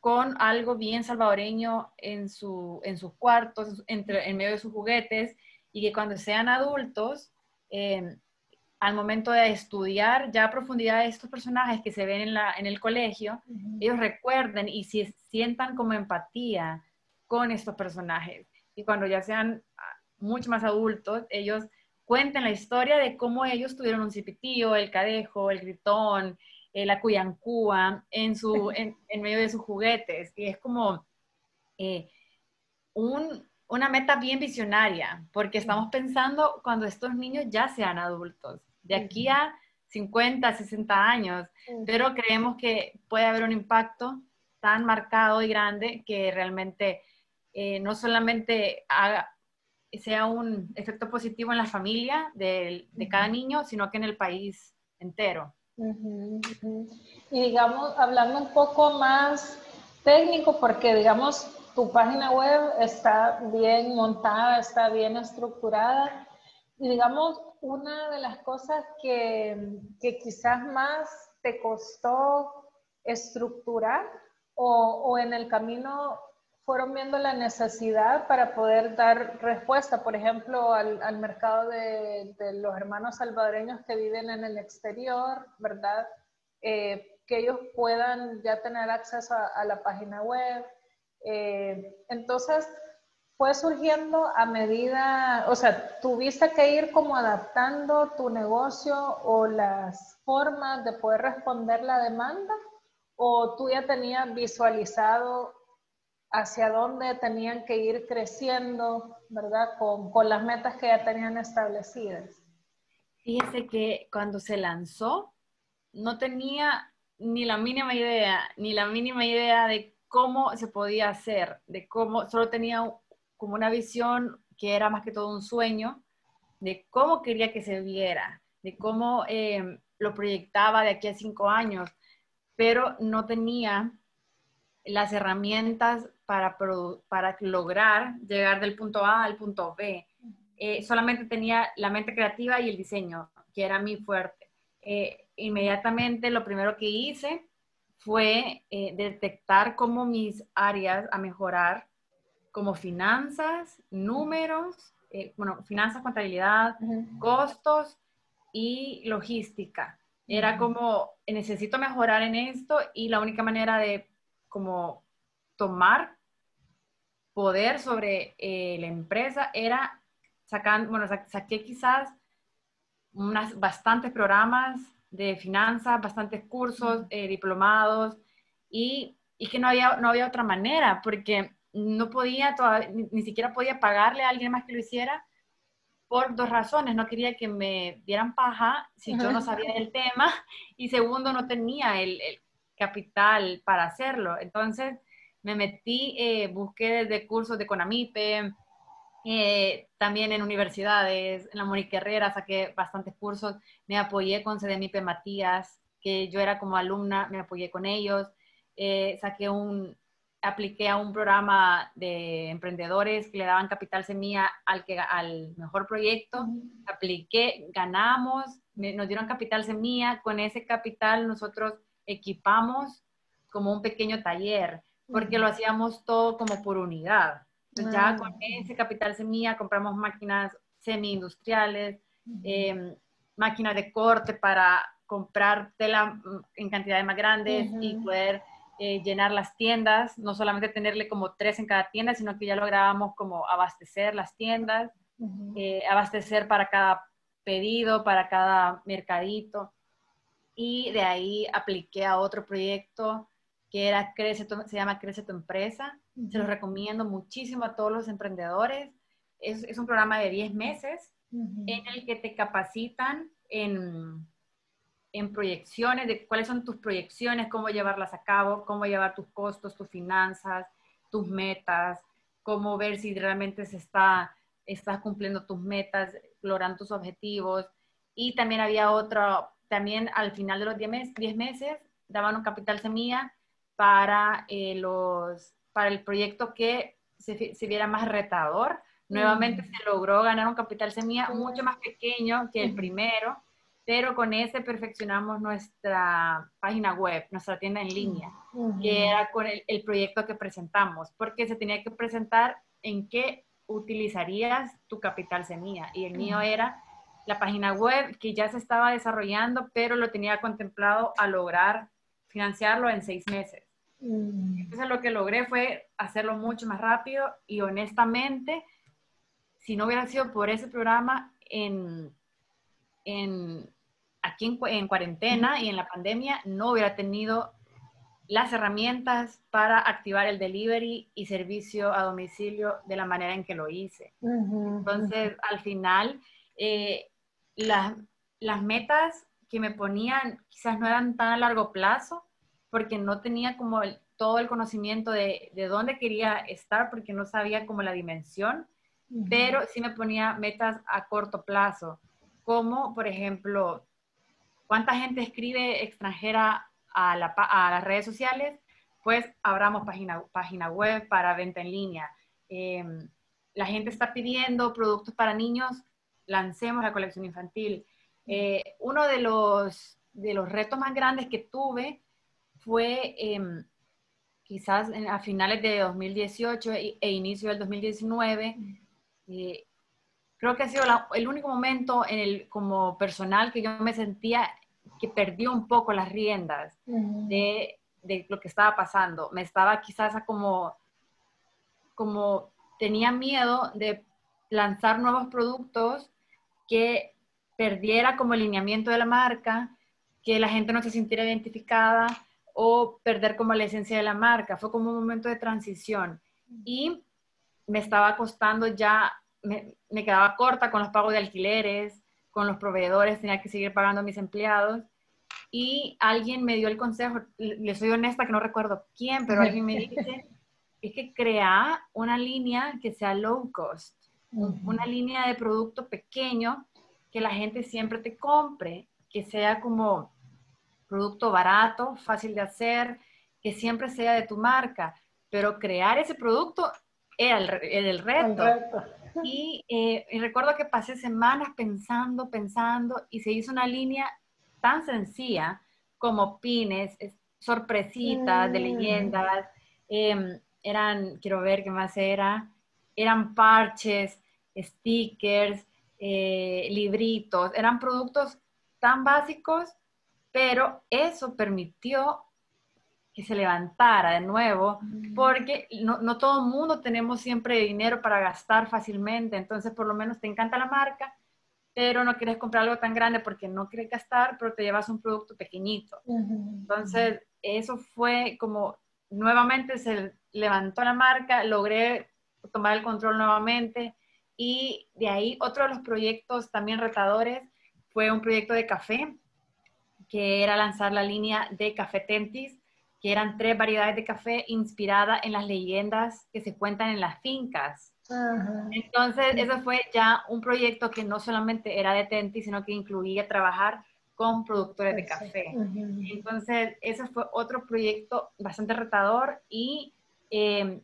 con algo bien salvadoreño en, su, en sus cuartos, entre, en medio de sus juguetes, y que cuando sean adultos, eh, al momento de estudiar ya a profundidad estos personajes que se ven en, la, en el colegio, ellos recuerden y si, sientan como empatía con estos personajes. Y cuando ya sean ah, mucho más adultos, ellos cuenten la historia de cómo ellos tuvieron un cipitío, el cadejo, el gritón, eh, la cuyancúa en, su, en, en, medio de sus juguetes. Y es como eh, un, una meta bien visionaria, porque estamos pensando cuando estos niños ya sean adultos de aquí a 50, 60 años, pero creemos que puede haber un impacto tan marcado y grande que realmente eh, no solamente haga, sea un efecto positivo en la familia de, cada niño, sino que en el país entero. Y digamos, hablando un poco más técnico, porque digamos, tu página web está bien montada, está bien estructurada, y digamos, una de las cosas que, que quizás más te costó estructurar o, o, en el camino fueron viendo la necesidad para poder dar respuesta, por ejemplo, al, al mercado de, de, los hermanos salvadoreños que viven en el exterior, ¿verdad? Eh, que ellos puedan ya tener acceso a, a la página web. Eh, entonces, fue surgiendo a medida, o sea, tuviste que ir como adaptando tu negocio o las formas de poder responder la demanda o tú ya tenías visualizado hacia dónde tenían que ir creciendo, ¿verdad? Con, con las metas que ya tenían establecidas. Fíjese que cuando se lanzó, no tenía ni la mínima idea, ni la mínima idea de cómo se podía hacer, de cómo, solo tenía como una visión que era más que todo un sueño de cómo quería que se viera, de cómo eh, lo proyectaba de aquí a cinco años, pero no tenía las herramientas para, para lograr llegar del punto A al punto B. Eh, solamente tenía la mente creativa y el diseño, que era mi fuerte. Eh, inmediatamente lo primero que hice fue detectar cómo mis áreas a mejorar como finanzas, números, eh, bueno, finanzas, contabilidad, costos y logística. Era como, necesito mejorar en esto y la única manera de como tomar poder sobre eh, la empresa era sacando, bueno, saqué quizás unas, bastantes programas de finanzas, bastantes cursos, eh, diplomados y, y, que no había, no había otra manera porque no podía, ni, siquiera podía pagarle a alguien más que lo hiciera por dos razones. No quería que me dieran paja si yo no sabía del tema y segundo, no tenía el, capital para hacerlo. Entonces me metí, eh, busqué desde cursos de Conamipe, eh, también en universidades, en la Mónica Herrera saqué bastantes cursos, me apoyé con CDMIPE Matías, que yo era como alumna, me apoyé con ellos, eh, saqué un, apliqué a un programa de emprendedores que le daban capital semilla al, que, al mejor proyecto, apliqué, ganamos, nos dieron capital semilla, con ese capital nosotros equipamos como un pequeño taller, porque lo hacíamos todo como por unidad. Entonces ya con ese capital semilla compramos máquinas semi-industriales, em, máquinas de corte para comprar tela mm, en cantidades más grandes y poder eh, llenar las tiendas, no solamente tenerle como tres en cada tienda, sino que ya lográbamos como abastecer las tiendas, eh, abastecer para cada pedido, para cada mercadito. Y de ahí apliqué a otro proyecto que era Crece se llama Crece tu empresa. Se lo recomiendo muchísimo a todos los emprendedores. Es, es un programa de 10 meses en el que te capacitan en en proyecciones, de cuáles son tus proyecciones, cómo llevarlas a cabo, cómo llevar tus costos, tus finanzas, tus metas, cómo ver si realmente se está, estás cumpliendo tus metas, logrando tus objetivos. Y también había otro, también al final de los 10 meses, 10 meses daban un capital semilla para, eh, los, para el proyecto que se, se viera más retador. Nuevamente se logró ganar un capital semilla mucho más pequeño que el primero, pero con ese perfeccionamos nuestra página web, nuestra tienda en línea, que era con el, el, proyecto que presentamos, porque se tenía que presentar en qué utilizarías tu capital semilla. Y el mío era la página web que ya se estaba desarrollando, pero lo tenía contemplado a lograr financiarlo en seis meses. Mm. Entonces lo que logré fue hacerlo mucho más rápido y honestamente, si no hubiera sido por ese programa en, en aquí en, en, cuarentena y en la pandemia, no hubiera tenido las herramientas para activar el delivery y servicio a domicilio de la manera en que lo hice. Entonces, al final, eh, las, las metas que me ponían quizás no eran tan a largo plazo, porque no tenía como todo el conocimiento de, de, dónde quería estar, porque no sabía como la dimensión, pero sí me ponía metas a corto plazo, como por ejemplo, ¿cuánta gente escribe extranjera a, la, a las redes sociales? Pues abramos página, página web para venta en línea. Em, la gente está pidiendo productos para niños, lancemos la colección infantil. Eh, uno de los, de los retos más grandes que tuve fue em, quizás a finales de 2018 e, e, inicio del 2019. Eh, creo que ha sido el único momento en el, como personal que yo me sentía que perdí un poco las riendas de, de, lo que estaba pasando. Me estaba quizás como, como tenía miedo de lanzar nuevos productos que perdiera como el lineamiento de la marca, que la gente no se sintiera identificada o perder como la esencia de la marca. Fue como un momento de transición. Y me estaba costando ya, me, me quedaba corta con los pagos de alquileres, con los proveedores, tenía que seguir pagando a mis empleados. Y alguien me dio el consejo, le soy honesta que no recuerdo quién, pero alguien me dice, es que crea una línea que sea low cost, una línea de producto pequeño que la gente siempre te compre, que sea como producto barato, fácil de hacer, que siempre sea de tu marca, pero crear ese producto era el, reto. Y, eh, y, recuerdo que pasé semanas pensando, pensando, y se hizo una línea tan sencilla como pines, sorpresitas de mm. leyendas, em, eran, quiero ver qué más era, eran parches, stickers, eh, libritos, eran productos tan básicos pero eso permitió que se levantara de nuevo, mm. porque no, no todo el mundo tenemos siempre dinero para gastar fácilmente, entonces por lo menos te encanta la marca, pero no quieres comprar algo tan grande porque no quieres gastar, pero te llevas un producto pequeñito. Entonces, eso fue como nuevamente se levantó la marca, logré tomar el control nuevamente y de ahí otro de los proyectos también retadores fue un proyecto de café que era lanzar la línea de Café Tentis, que eran tres variedades de café inspiradas en las leyendas que se cuentan en las fincas. Entonces, eso fue ya un proyecto que no solamente era de Tentis, sino que incluía trabajar con productores de café. Entonces, ese fue otro proyecto bastante retador y em,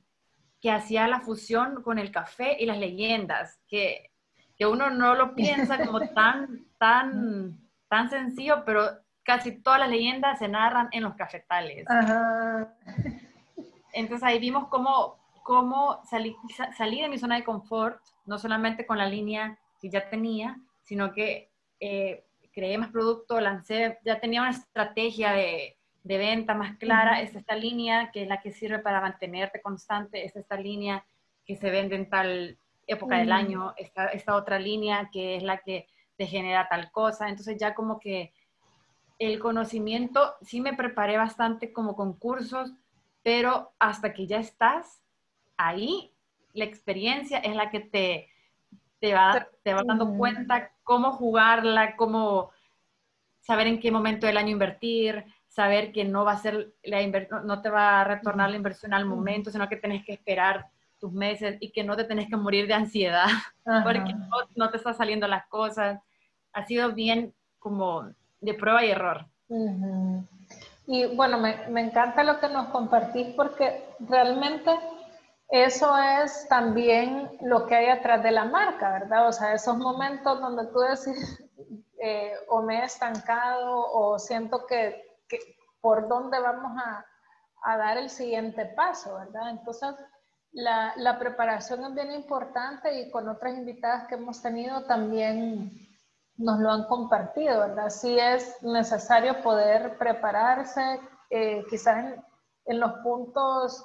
que hacía la fusión con el café y las leyendas, que, que uno no lo piensa como tan, tan, tan sencillo, pero casi todas las leyendas se narran en los cafetales. Entonces ahí vimos cómo, cómo salí, salí, de mi zona de confort, no solamente con la línea que ya tenía, sino que eh, creé más producto, lancé, ya tenía una estrategia de, de venta más clara, es esta línea que es la que sirve para mantenerte constante, es esta línea que se vende en tal época del año, esta, esta otra línea que es la que te genera tal cosa, entonces ya como que el conocimiento, sí me preparé bastante como concursos, pero hasta que ya estás ahí, la experiencia es la que te, te, va, te va dando cuenta cómo jugarla, cómo saber en qué momento del año invertir, saber que no va a ser la no te va a retornar la inversión al momento, sino que tenés que esperar tus meses y que no te tenés que morir de ansiedad porque no, no, te están saliendo las cosas. Ha sido bien como de prueba y error. Y bueno, me, me, encanta lo que nos compartís porque realmente eso es también lo que hay atrás de la marca, ¿verdad? O sea, esos momentos donde tú decís, eh, o me he estancado o siento que, que por dónde vamos a, a, dar el siguiente paso, ¿verdad? Entonces, la, la, preparación es bien importante y con otras invitadas que hemos tenido también nos lo han compartido, ¿verdad? Sí es necesario poder prepararse, eh, quizás en, los puntos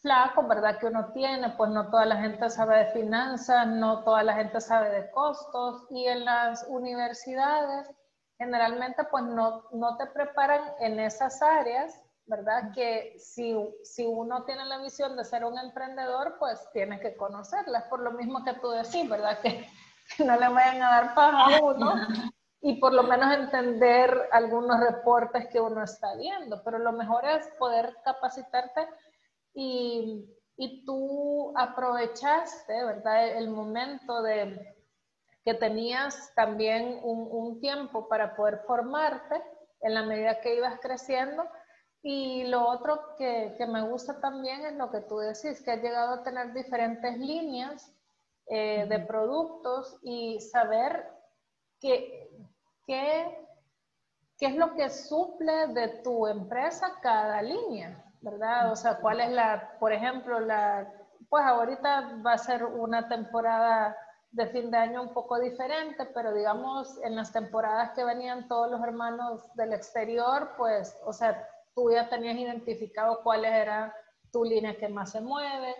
flacos, ¿verdad? Que uno tiene, pues no toda la gente sabe de finanzas, no toda la gente sabe de costos y en las universidades generalmente pues no, no te preparan en esas áreas, ¿verdad? Que si, si uno tiene la visión de ser un emprendedor, pues tiene que conocerlas, por lo mismo que tú decís, ¿verdad? Que, no le vayan a dar paja a uno y por lo menos entender algunos reportes que uno está viendo, pero lo mejor es poder capacitarte y, y tú aprovechaste, ¿verdad? El momento de que tenías también un, un, tiempo para poder formarte en la medida que ibas creciendo. Y lo otro que, que, me gusta también es lo que tú decís, que has llegado a tener diferentes líneas eh, de productos y saber qué, qué, qué es lo que suple de tu empresa cada línea. ¿verdad? O sea, cuál es la, por ejemplo, la, pues ahorita va a ser una temporada de fin de año un poco diferente, pero digamos, en las temporadas que venían todos los hermanos del exterior, pues, o sea, tú ya tenías identificado cuál era tu línea que más se mueve.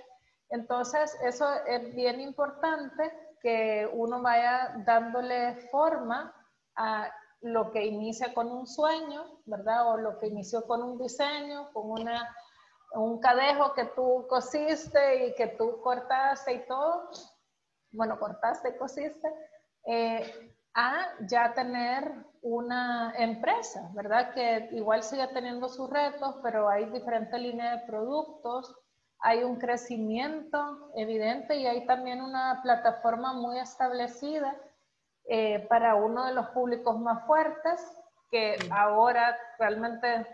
Entonces, eso es bien importante que uno vaya dándole forma a lo que inicia con un sueño, ¿verdad? O lo que inició con un diseño, con una, un cadejo que tú cosiste y que tú cortaste y todo, bueno, cortaste y cosiste, eh, a ya tener una empresa, ¿verdad? Que igual sigue teniendo sus retos, pero hay diferentes líneas de productos, hay un crecimiento evidente y hay también una plataforma muy establecida eh, para uno de los públicos más fuertes, que ahora realmente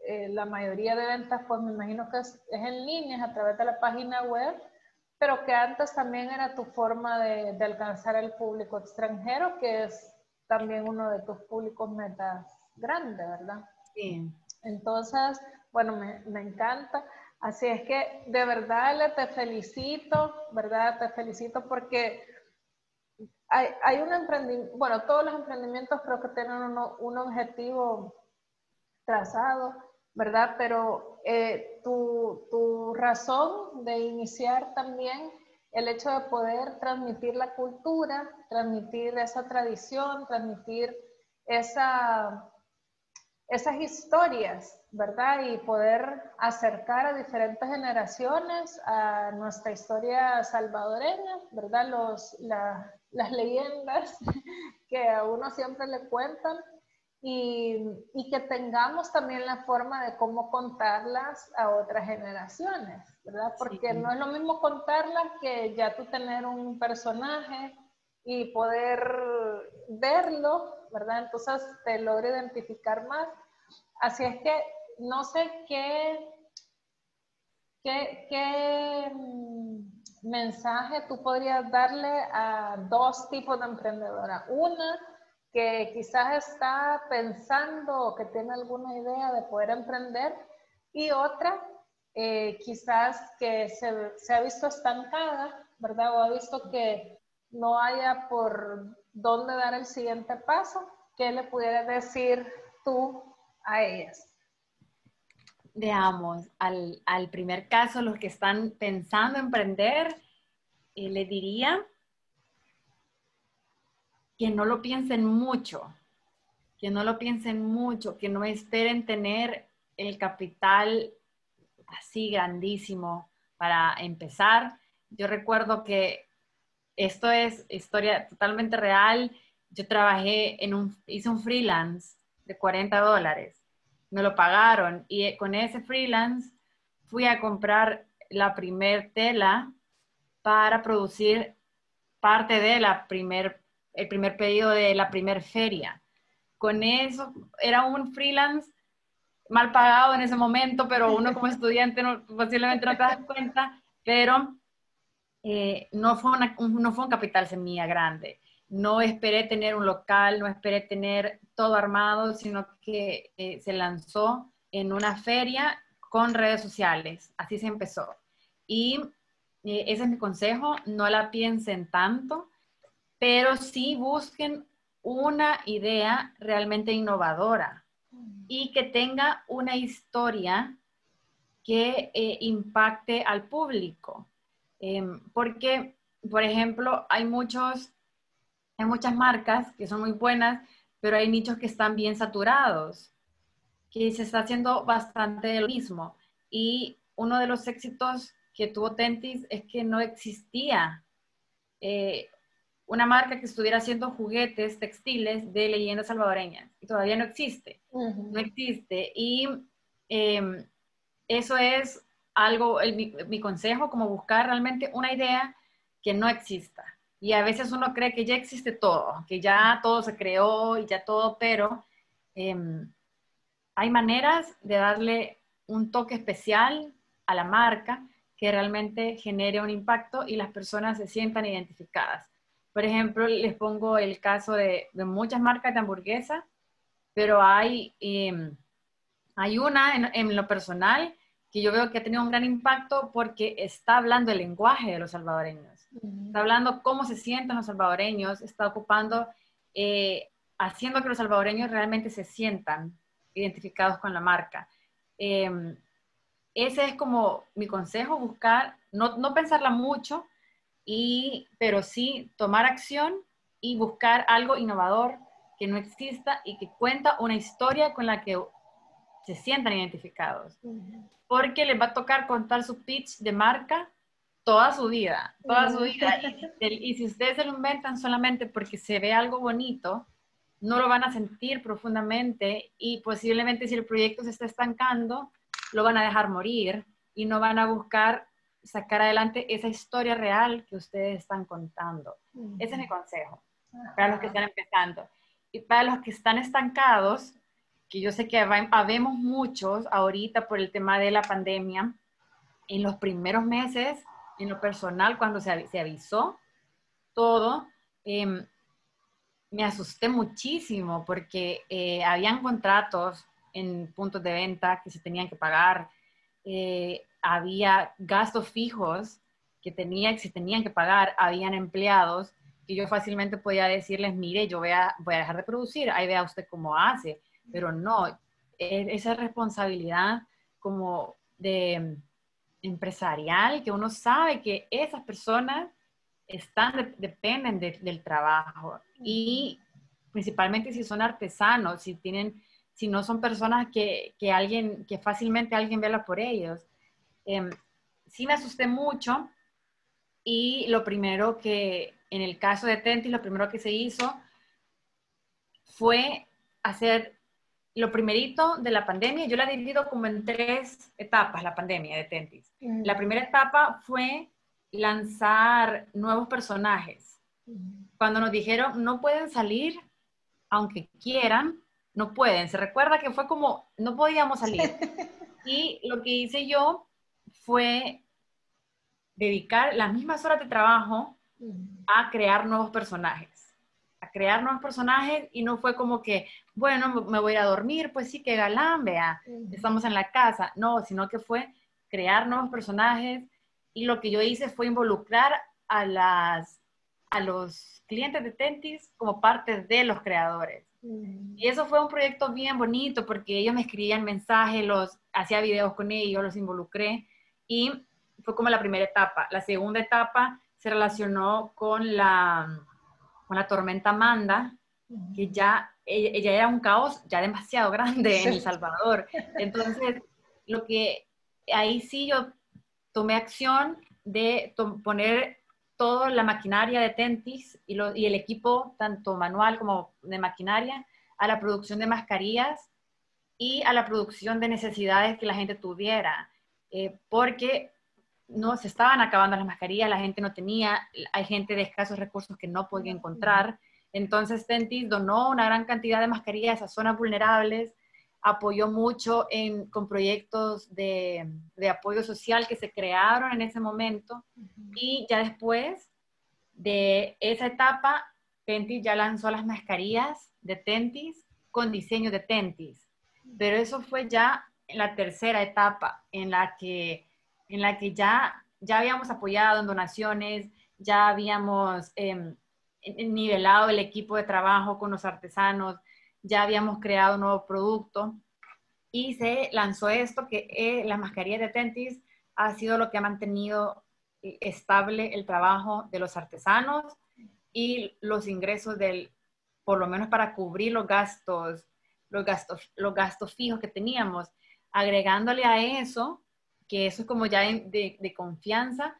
eh, la mayoría de ventas, pues me imagino que es, en línea, a través de la página web, pero que antes también era tu forma de, de alcanzar el público extranjero, que es también uno de tus públicos metas grandes, ¿verdad? Sí. Entonces, bueno, me, me encanta. Así es que de verdad te felicito, ¿verdad? Te felicito porque hay, hay un emprendimiento, bueno, todos los emprendimientos creo que tienen un objetivo trazado, ¿verdad? Pero eh, tu, tu razón de iniciar también el hecho de poder transmitir la cultura, transmitir esa tradición, transmitir esa, esas historias, ¿verdad? Y poder acercar a diferentes generaciones a nuestra historia salvadoreña, ¿verdad? Los, la, las leyendas que a uno siempre le cuentan y, y, que tengamos también la forma de cómo contarlas a otras generaciones, ¿verdad? Porque sí. no es lo mismo contarlas que ya tú tener un personaje y poder verlo, ¿verdad? Entonces te logra identificar más. Así es que no sé qué, qué, qué mensaje tú podrías darle a dos tipos de emprendedora? Una que quizás está pensando o que tiene alguna idea de poder emprender y otra eh, quizás que se, se, ha visto estancada, ¿verdad? O ha visto que no haya por dónde dar el siguiente paso. ¿Qué le pudieras decir tú a ellas? Veamos, al, primer caso, los que están pensando emprender, eh, le diría que no lo piensen mucho, que no lo piensen mucho, que no esperen tener el capital así grandísimo para empezar. Yo recuerdo que esto es historia totalmente real. Yo trabajé en un, hice un freelance de 40 dólares me lo pagaron y eh, con ese freelance fui a comprar la primer tela para producir parte de la primer, el primer pedido de la primer feria. Con eso era un freelance mal pagado en ese momento, pero uno como estudiante no, posiblemente no te das cuenta, pero eh, no, fue no fue un capital semilla grande. No esperé tener un local, no esperé tener todo armado, sino que eh, se lanzó en una feria con redes sociales. Así se empezó. Y eh, ese es mi consejo, no la piensen tanto, pero sí busquen una idea realmente innovadora y que tenga una historia que impacte al público. Em, porque, por ejemplo, hay, muchos, hay muchas marcas que son muy buenas, pero hay nichos que están bien saturados, que se está haciendo bastante de lo mismo. Y uno de los éxitos que tuvo Tentis es que no existía eh, una marca que estuviera haciendo juguetes textiles de leyendas salvadoreñas. Y todavía no existe. No existe. Y em, eso es algo, mi, consejo, como buscar realmente una idea que no exista. Y a veces uno cree que ya existe todo, que ya todo se creó y ya todo, pero em, hay maneras de darle un toque especial a la marca que realmente genere un impacto y las personas se sientan identificadas. Por ejemplo, les pongo el caso de, muchas marcas de hamburguesa, pero hay, em, hay una en, en, lo personal que yo veo que ha tenido un gran impacto porque está hablando el lenguaje de los salvadoreños, está hablando cómo se sienten los salvadoreños, está ocupando, eh, haciendo que los salvadoreños realmente se sientan identificados con la marca. Em, ese es como mi consejo, buscar, no, no pensarla mucho, y, pero sí tomar acción y buscar algo innovador que no exista y que cuenta una historia con la que se sientan identificados. Porque les va a tocar contar su pitch de marca toda su vida, toda su vida. Y, si ustedes se lo inventan solamente porque se ve algo bonito, no lo van a sentir profundamente y posiblemente si el proyecto se está estancando, lo van a dejar morir y no van a buscar sacar adelante esa historia real que ustedes están contando. Ese es mi consejo para los que están empezando. Y para los que están estancados, que yo sé que habemos muchos ahorita por el tema de la pandemia, en los primeros meses, en lo personal, cuando se, se avisó todo, em, me asusté muchísimo porque eh, habían contratos en puntos de venta que se tenían que pagar, eh, había gastos fijos que, tenía, que se tenían que pagar, habían empleados que yo fácilmente podía decirles, mire, yo voy a, voy a dejar de producir, ahí vea usted cómo hace pero no, e, esa responsabilidad como de empresarial, que uno sabe que esas personas están, dependen del trabajo y principalmente si son artesanos, si tienen, si no son personas que, que alguien, que fácilmente alguien vela por ellos. Eh, sí me asusté mucho y lo primero que, en el caso de Tentis, lo primero que se hizo fue hacer lo primerito de la pandemia, yo la divido como en tres etapas, la pandemia de Tentis. Mm. La primera etapa fue lanzar nuevos personajes. Mm. Cuando nos dijeron, no pueden salir, aunque quieran, no pueden. Se recuerda que fue como, no podíamos salir. y lo que hice yo fue dedicar las mismas horas de trabajo mm. a crear nuevos personajes crear nuevos personajes y no fue como que, bueno, me voy a dormir, pues sí, que galán, vea, estamos en la casa. No, sino que fue crear nuevos personajes y lo que yo hice fue involucrar a, las, a los clientes de Tentis como parte de los creadores. Y eso fue un proyecto bien bonito porque ellos me escribían mensajes, los hacía videos con ellos, los involucré y fue como la primera etapa. La segunda etapa se relacionó con la con la tormenta Amanda, que ya ella, era un caos ya demasiado grande en El Salvador. Entonces, lo que ahí sí yo tomé acción de poner toda la maquinaria de Tentis y, y, el equipo, tanto manual como de maquinaria, a la producción de mascarillas y a la producción de necesidades que la gente tuviera. Eh, porque no se estaban acabando las mascarillas, la gente no tenía, hay gente de escasos recursos que no podía encontrar. Entonces Tentis donó una gran cantidad de mascarillas a zonas vulnerables, apoyó mucho en, con proyectos de, de, apoyo social que se crearon en ese momento. Y ya después de esa etapa, Tentis ya lanzó las mascarillas de Tentis con diseño de Tentis. Pero eso fue ya en la tercera etapa, en la que, en la que ya, ya habíamos apoyado en donaciones, ya habíamos em, nivelado el equipo de trabajo con los artesanos, ya habíamos creado un nuevo producto. Y se lanzó esto que eh, la mascarilla de Tentis ha sido lo que ha mantenido estable el trabajo de los artesanos y los ingresos del, por lo menos para cubrir los gastos, los gastos, los gastos fijos que teníamos, agregándole a eso, que eso es como ya de, de confianza,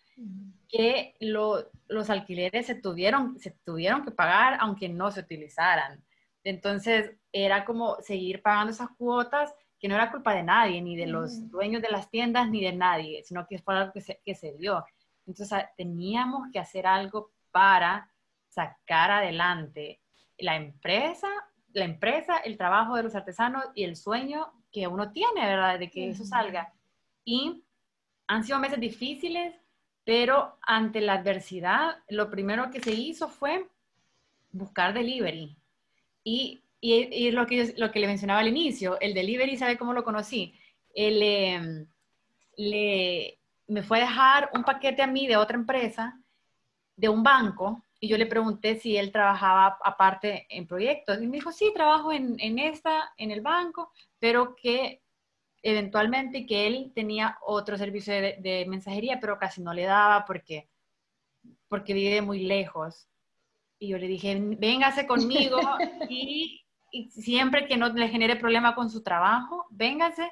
que los alquileres se tuvieron, se tuvieron que pagar aunque no se utilizaran. Entonces, era como seguir pagando esas cuotas que no era culpa de nadie, ni de los dueños de las tiendas, ni de nadie, sino que fue algo que se, que se dio. Entonces, teníamos que hacer algo para sacar adelante la empresa, la empresa, el trabajo de los artesanos y el sueño que uno tiene, ¿verdad? De que eso salga. Y han sido meses difíciles, pero ante la adversidad, lo primero que se hizo fue buscar delivery. Y, y, lo, que lo que le mencionaba al inicio, el delivery, ¿sabe cómo lo conocí? Él, em, le, me fue a dejar un paquete a mí de otra empresa, de un banco, y yo le pregunté si él trabajaba aparte en proyectos. Y me dijo, sí, trabajo en, en esta, en el banco, pero que eventualmente que él tenía otro servicio de, de, mensajería, pero casi no le daba porque, porque vive muy lejos. Y yo le dije, véngase conmigo y, siempre que no le genere problema con su trabajo, véngase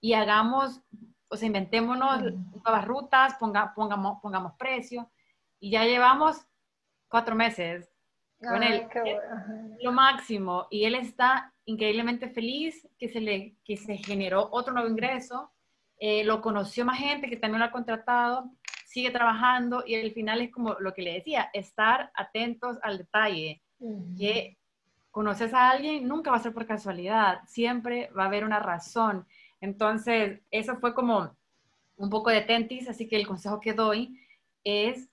y hagamos, o sea, inventémonos nuevas rutas, ponga, pongamos, pongamos precio. Y ya llevamos cuatro meses con él. Lo máximo. Y él está increíblemente feliz que se, le, que se generó otro nuevo ingreso. Eh, lo conoció más gente que también lo ha contratado sigue trabajando y al final es como lo que le decía, estar atentos al detalle, que conoces a alguien nunca va a ser por casualidad, siempre va a haber una razón. Entonces, eso fue como un poco de tentis, así que el consejo que doy es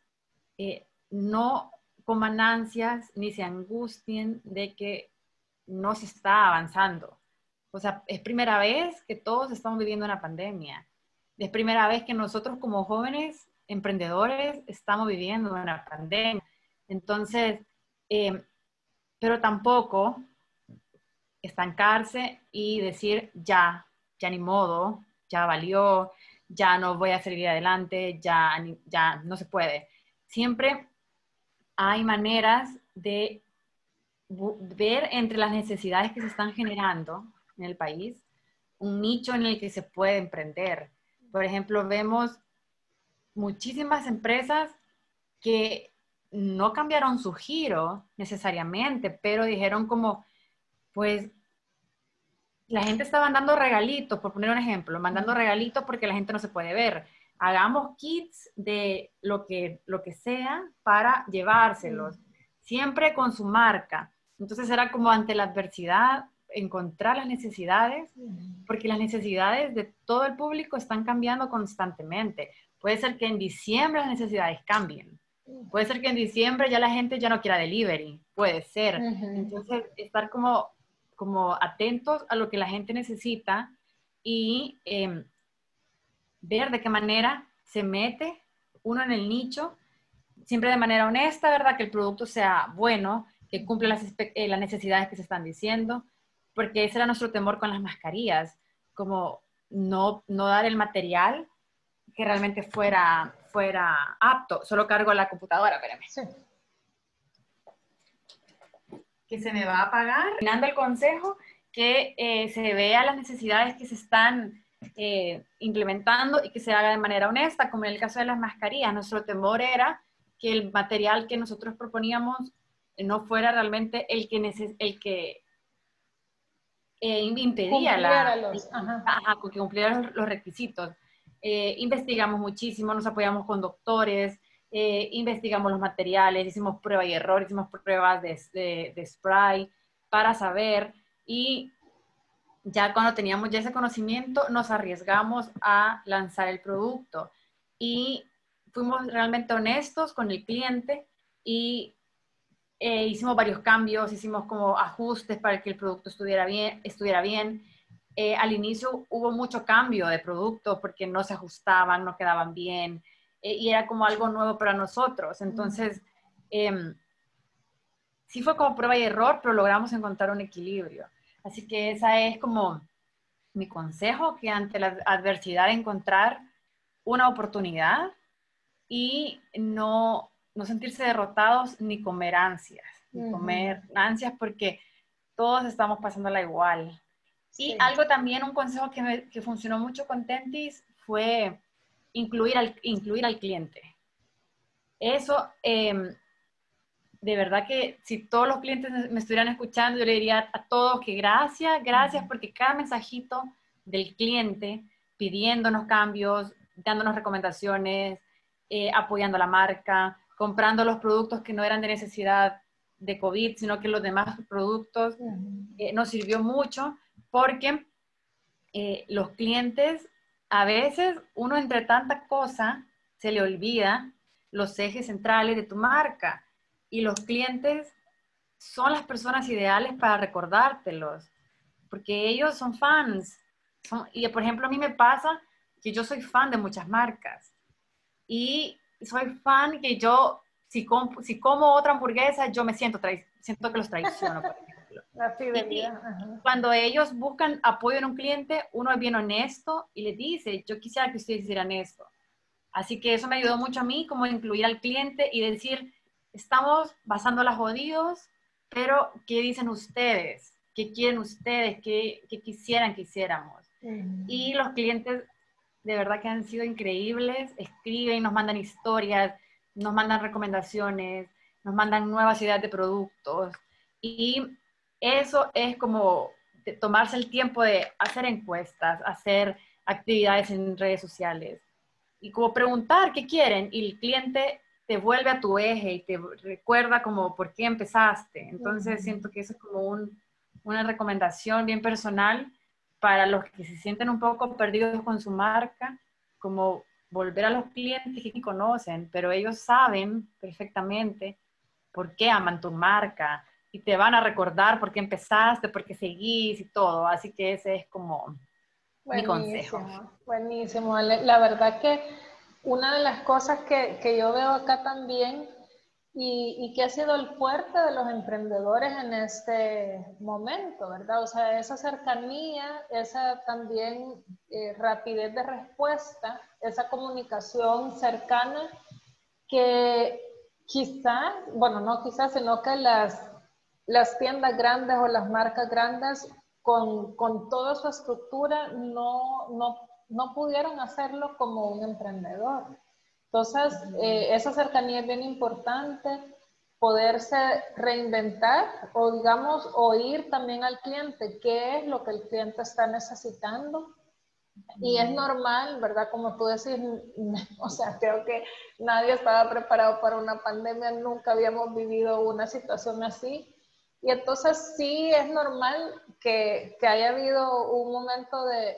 eh, no coman ansias ni se angustien de que no se está avanzando. O sea, es primera vez que todos estamos viviendo una pandemia. Es primera vez que nosotros como jóvenes emprendedores estamos viviendo una pandemia. Entonces, eh, pero tampoco estancarse y decir, ya, ya ni modo, ya valió, ya no voy a seguir adelante, ya, ya no se puede. Siempre hay maneras de ver entre las necesidades que se están generando en el país un nicho en el que se puede emprender. Por ejemplo, vemos muchísimas empresas que no cambiaron su giro necesariamente, pero dijeron como, pues, la gente está mandando regalitos, por poner un ejemplo, mandando regalitos porque la gente no se puede ver. Hagamos kits de lo que, lo que sea para llevárselos, siempre con su marca. Entonces era como ante la adversidad encontrar las necesidades, porque las necesidades de todo el público están cambiando constantemente. Puede ser que en diciembre las necesidades cambien. Puede ser que en diciembre ya la gente ya no quiera delivery. Puede ser. Entonces, estar como, como atentos a lo que la gente necesita y em, ver de qué manera se mete uno en el nicho, siempre de manera honesta, ¿verdad? Que el producto sea bueno, que cumpla las, eh, las necesidades que se están diciendo, porque ese era nuestro temor con las mascarillas, como no, no dar el material que realmente fuera, fuera apto. Solo cargo la computadora, espérame. Que se me va a apagar. Terminando el consejo, que eh, se vea las necesidades que se están eh, implementando y que se haga de manera honesta, como en el caso de las mascarillas. Nuestro temor era que el material que nosotros proponíamos no fuera realmente el que, el que eh, impedía la, los, que cumpliera los requisitos. Eh, investigamos muchísimo, nos apoyamos con doctores, eh, investigamos los materiales, hicimos prueba y error, hicimos pruebas de, de, spray para saber y ya cuando teníamos ya ese conocimiento, nos arriesgamos a lanzar el producto y fuimos realmente honestos con el cliente y eh, hicimos varios cambios, hicimos como ajustes para que el producto estuviera bien. Estuviera bien. Eh, al inicio hubo mucho cambio de producto porque no se ajustaban, no quedaban bien eh, y era como algo nuevo para nosotros. Entonces, em, sí fue como prueba y error, pero logramos encontrar un equilibrio. Así que esa es como mi consejo, que ante la adversidad encontrar una oportunidad y no, no sentirse derrotados ni comer ansias, ni comer ansias porque todos estamos pasándola igual. Y algo también, un consejo que, que, funcionó mucho con Tentis fue incluir al, incluir al cliente. Eso, eh, de verdad que si todos los clientes me estuvieran escuchando, yo le diría a todos que gracias, gracias, porque cada mensajito del cliente pidiéndonos cambios, dándonos recomendaciones, eh, apoyando la marca, comprando los productos que no eran de necesidad de COVID, sino que los demás productos eh, nos sirvió mucho porque eh, los clientes, a veces uno entre tanta cosa se le olvida los ejes centrales de tu marca. Y los clientes son las personas ideales para recordártelos, porque ellos son fans. y por ejemplo, a mí me pasa que yo soy fan de muchas marcas. Y soy fan que yo, si, si como otra hamburguesa, yo me siento, siento que los traiciono, por ejemplo. La fidelidad. cuando ellos buscan apoyo en un cliente, uno es bien honesto y le dice, yo quisiera que ustedes hicieran esto. Así que eso me ayudó mucho a mí, como incluir al cliente y decir, estamos basando las jodidos, pero ¿qué dicen ustedes? ¿Qué quieren ustedes? ¿Qué, quisieran que hiciéramos? Y los clientes de verdad que han sido increíbles, escriben, nos mandan historias, nos mandan recomendaciones, nos mandan nuevas ideas de productos. Y eso es como tomarse el tiempo de hacer encuestas, hacer actividades en redes sociales y como preguntar qué quieren y el cliente te vuelve a tu eje y te recuerda como por qué empezaste. Entonces siento que eso es como una recomendación bien personal para los que se sienten un poco perdidos con su marca, como volver a los clientes que conocen, pero ellos saben perfectamente por qué aman tu marca y te van a recordar por qué empezaste, por qué seguís y todo. Así que ese es como mi consejo. Buenísimo. La verdad que una de las cosas que, que yo veo acá también y, y, que ha sido el fuerte de los emprendedores en este momento, ¿verdad? O sea, esa cercanía, esa también eh, rapidez de respuesta, esa comunicación cercana que quizás, bueno, no quizás, sino que las, las tiendas grandes o las marcas grandes con, con toda su estructura no, no no pudieron hacerlo como un emprendedor. Entonces, eh, esa cercanía es bien importante, poderse reinventar o, digamos, oír también al cliente qué es lo que el cliente está necesitando. Y es normal, ¿verdad? Como tú decís, o sea, creo que nadie estaba preparado para una pandemia, nunca habíamos vivido una situación así. Y entonces sí es normal que, que haya habido un momento de,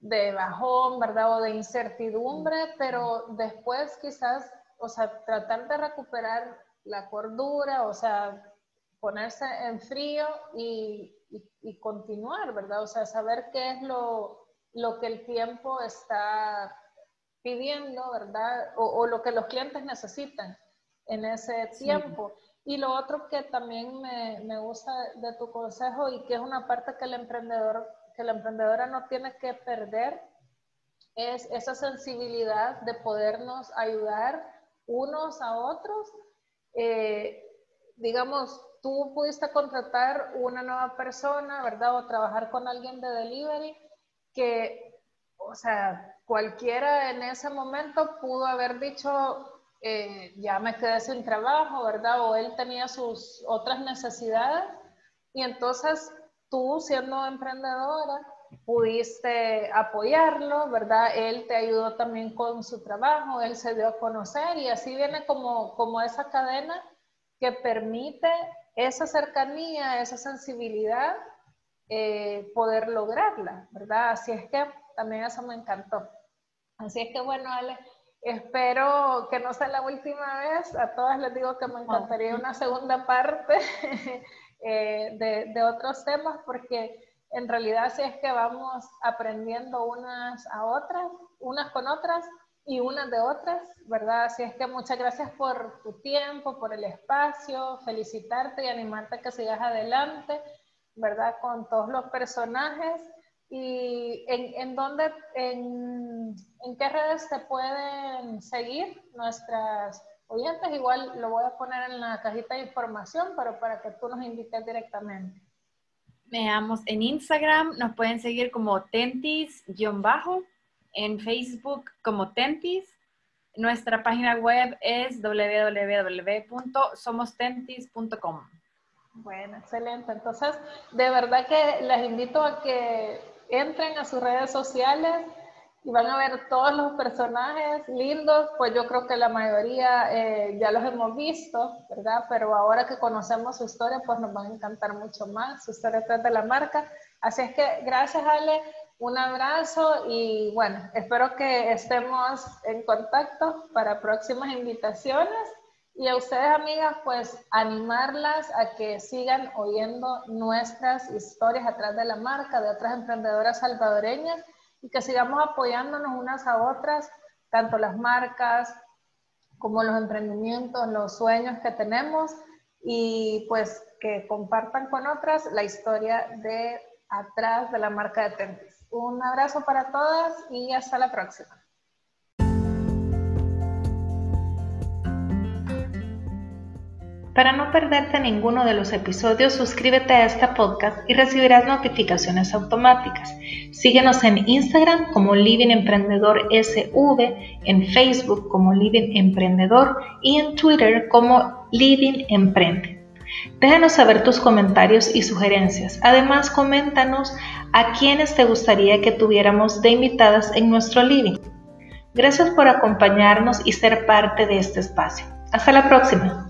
de bajón, ¿verdad? O de incertidumbre, pero después quizás, o sea, tratar de recuperar la cordura, o sea, ponerse en frío y, continuar, ¿verdad? O sea, saber qué es lo, lo que el tiempo está pidiendo, ¿verdad? O, lo que los clientes necesitan en ese tiempo. Y lo otro que también me, me gusta de tu consejo y que es una parte que el emprendedor la emprendedora no tiene que perder es esa sensibilidad de podernos ayudar unos a otros. Eh, digamos, tú pudiste contratar una nueva persona, ¿verdad? O trabajar con alguien de delivery que, o sea, cualquiera en ese momento pudo haber dicho, eh, ya me quedé sin trabajo, ¿verdad? O él tenía sus otras necesidades. Y entonces tú siendo emprendedora pudiste apoyarlo, ¿verdad? Él te ayudó también con su trabajo, él se dio a conocer y así viene como, como esa cadena que permite esa cercanía, esa sensibilidad eh, poder lograrla, ¿verdad? Así es que también eso me encantó. Así es que bueno, Ale, espero que no sea la última vez. A todas les digo que me encantaría una segunda parte eh, de, otros temas porque en realidad sí es que vamos aprendiendo unas a otras, unas con otras y unas de otras, ¿verdad? Así es que muchas gracias por tu tiempo, por el espacio, felicitarte y animarte a que sigas adelante, ¿verdad? Con todos los personajes. ¿Y en, en dónde, en, en qué redes te pueden seguir nuestras oyentes? Igual lo voy a poner en la cajita de información, pero para que tú nos invites directamente. Veamos, en Instagram nos pueden seguir como tentis-bajo, en Facebook como tentis. Nuestra página web es www.somostentis.com. Bueno, excelente. Entonces, de verdad que les invito a que entren a sus redes sociales, y van a ver todos los personajes lindos, pues yo creo que la mayoría eh, ya los hemos visto, ¿verdad? Pero ahora que conocemos su historia, pues nos van a encantar mucho más, su historia detrás de la marca. Así es que gracias Ale, un abrazo y bueno, espero que estemos en contacto para próximas invitaciones. Y a ustedes, amigas, pues animarlas a que sigan oyendo nuestras historias atrás de la marca de otras emprendedoras salvadoreñas y que sigamos apoyándonos unas a otras, tanto las marcas como los emprendimientos, los sueños que tenemos y pues que compartan con otras la historia de atrás de la marca de Tentis. Un abrazo para todas y hasta la próxima. Para no perderte ninguno de los episodios, suscríbete a este podcast y recibirás notificaciones automáticas. Síguenos en Instagram como Living Emprendedor SV, en Facebook como Living Emprendedor y en Twitter como Living Emprende. Déjanos saber tus comentarios y sugerencias. Además, coméntanos a quienes te gustaría que tuviéramos de invitadas en nuestro living. Gracias por acompañarnos y ser parte de este espacio. Hasta la próxima.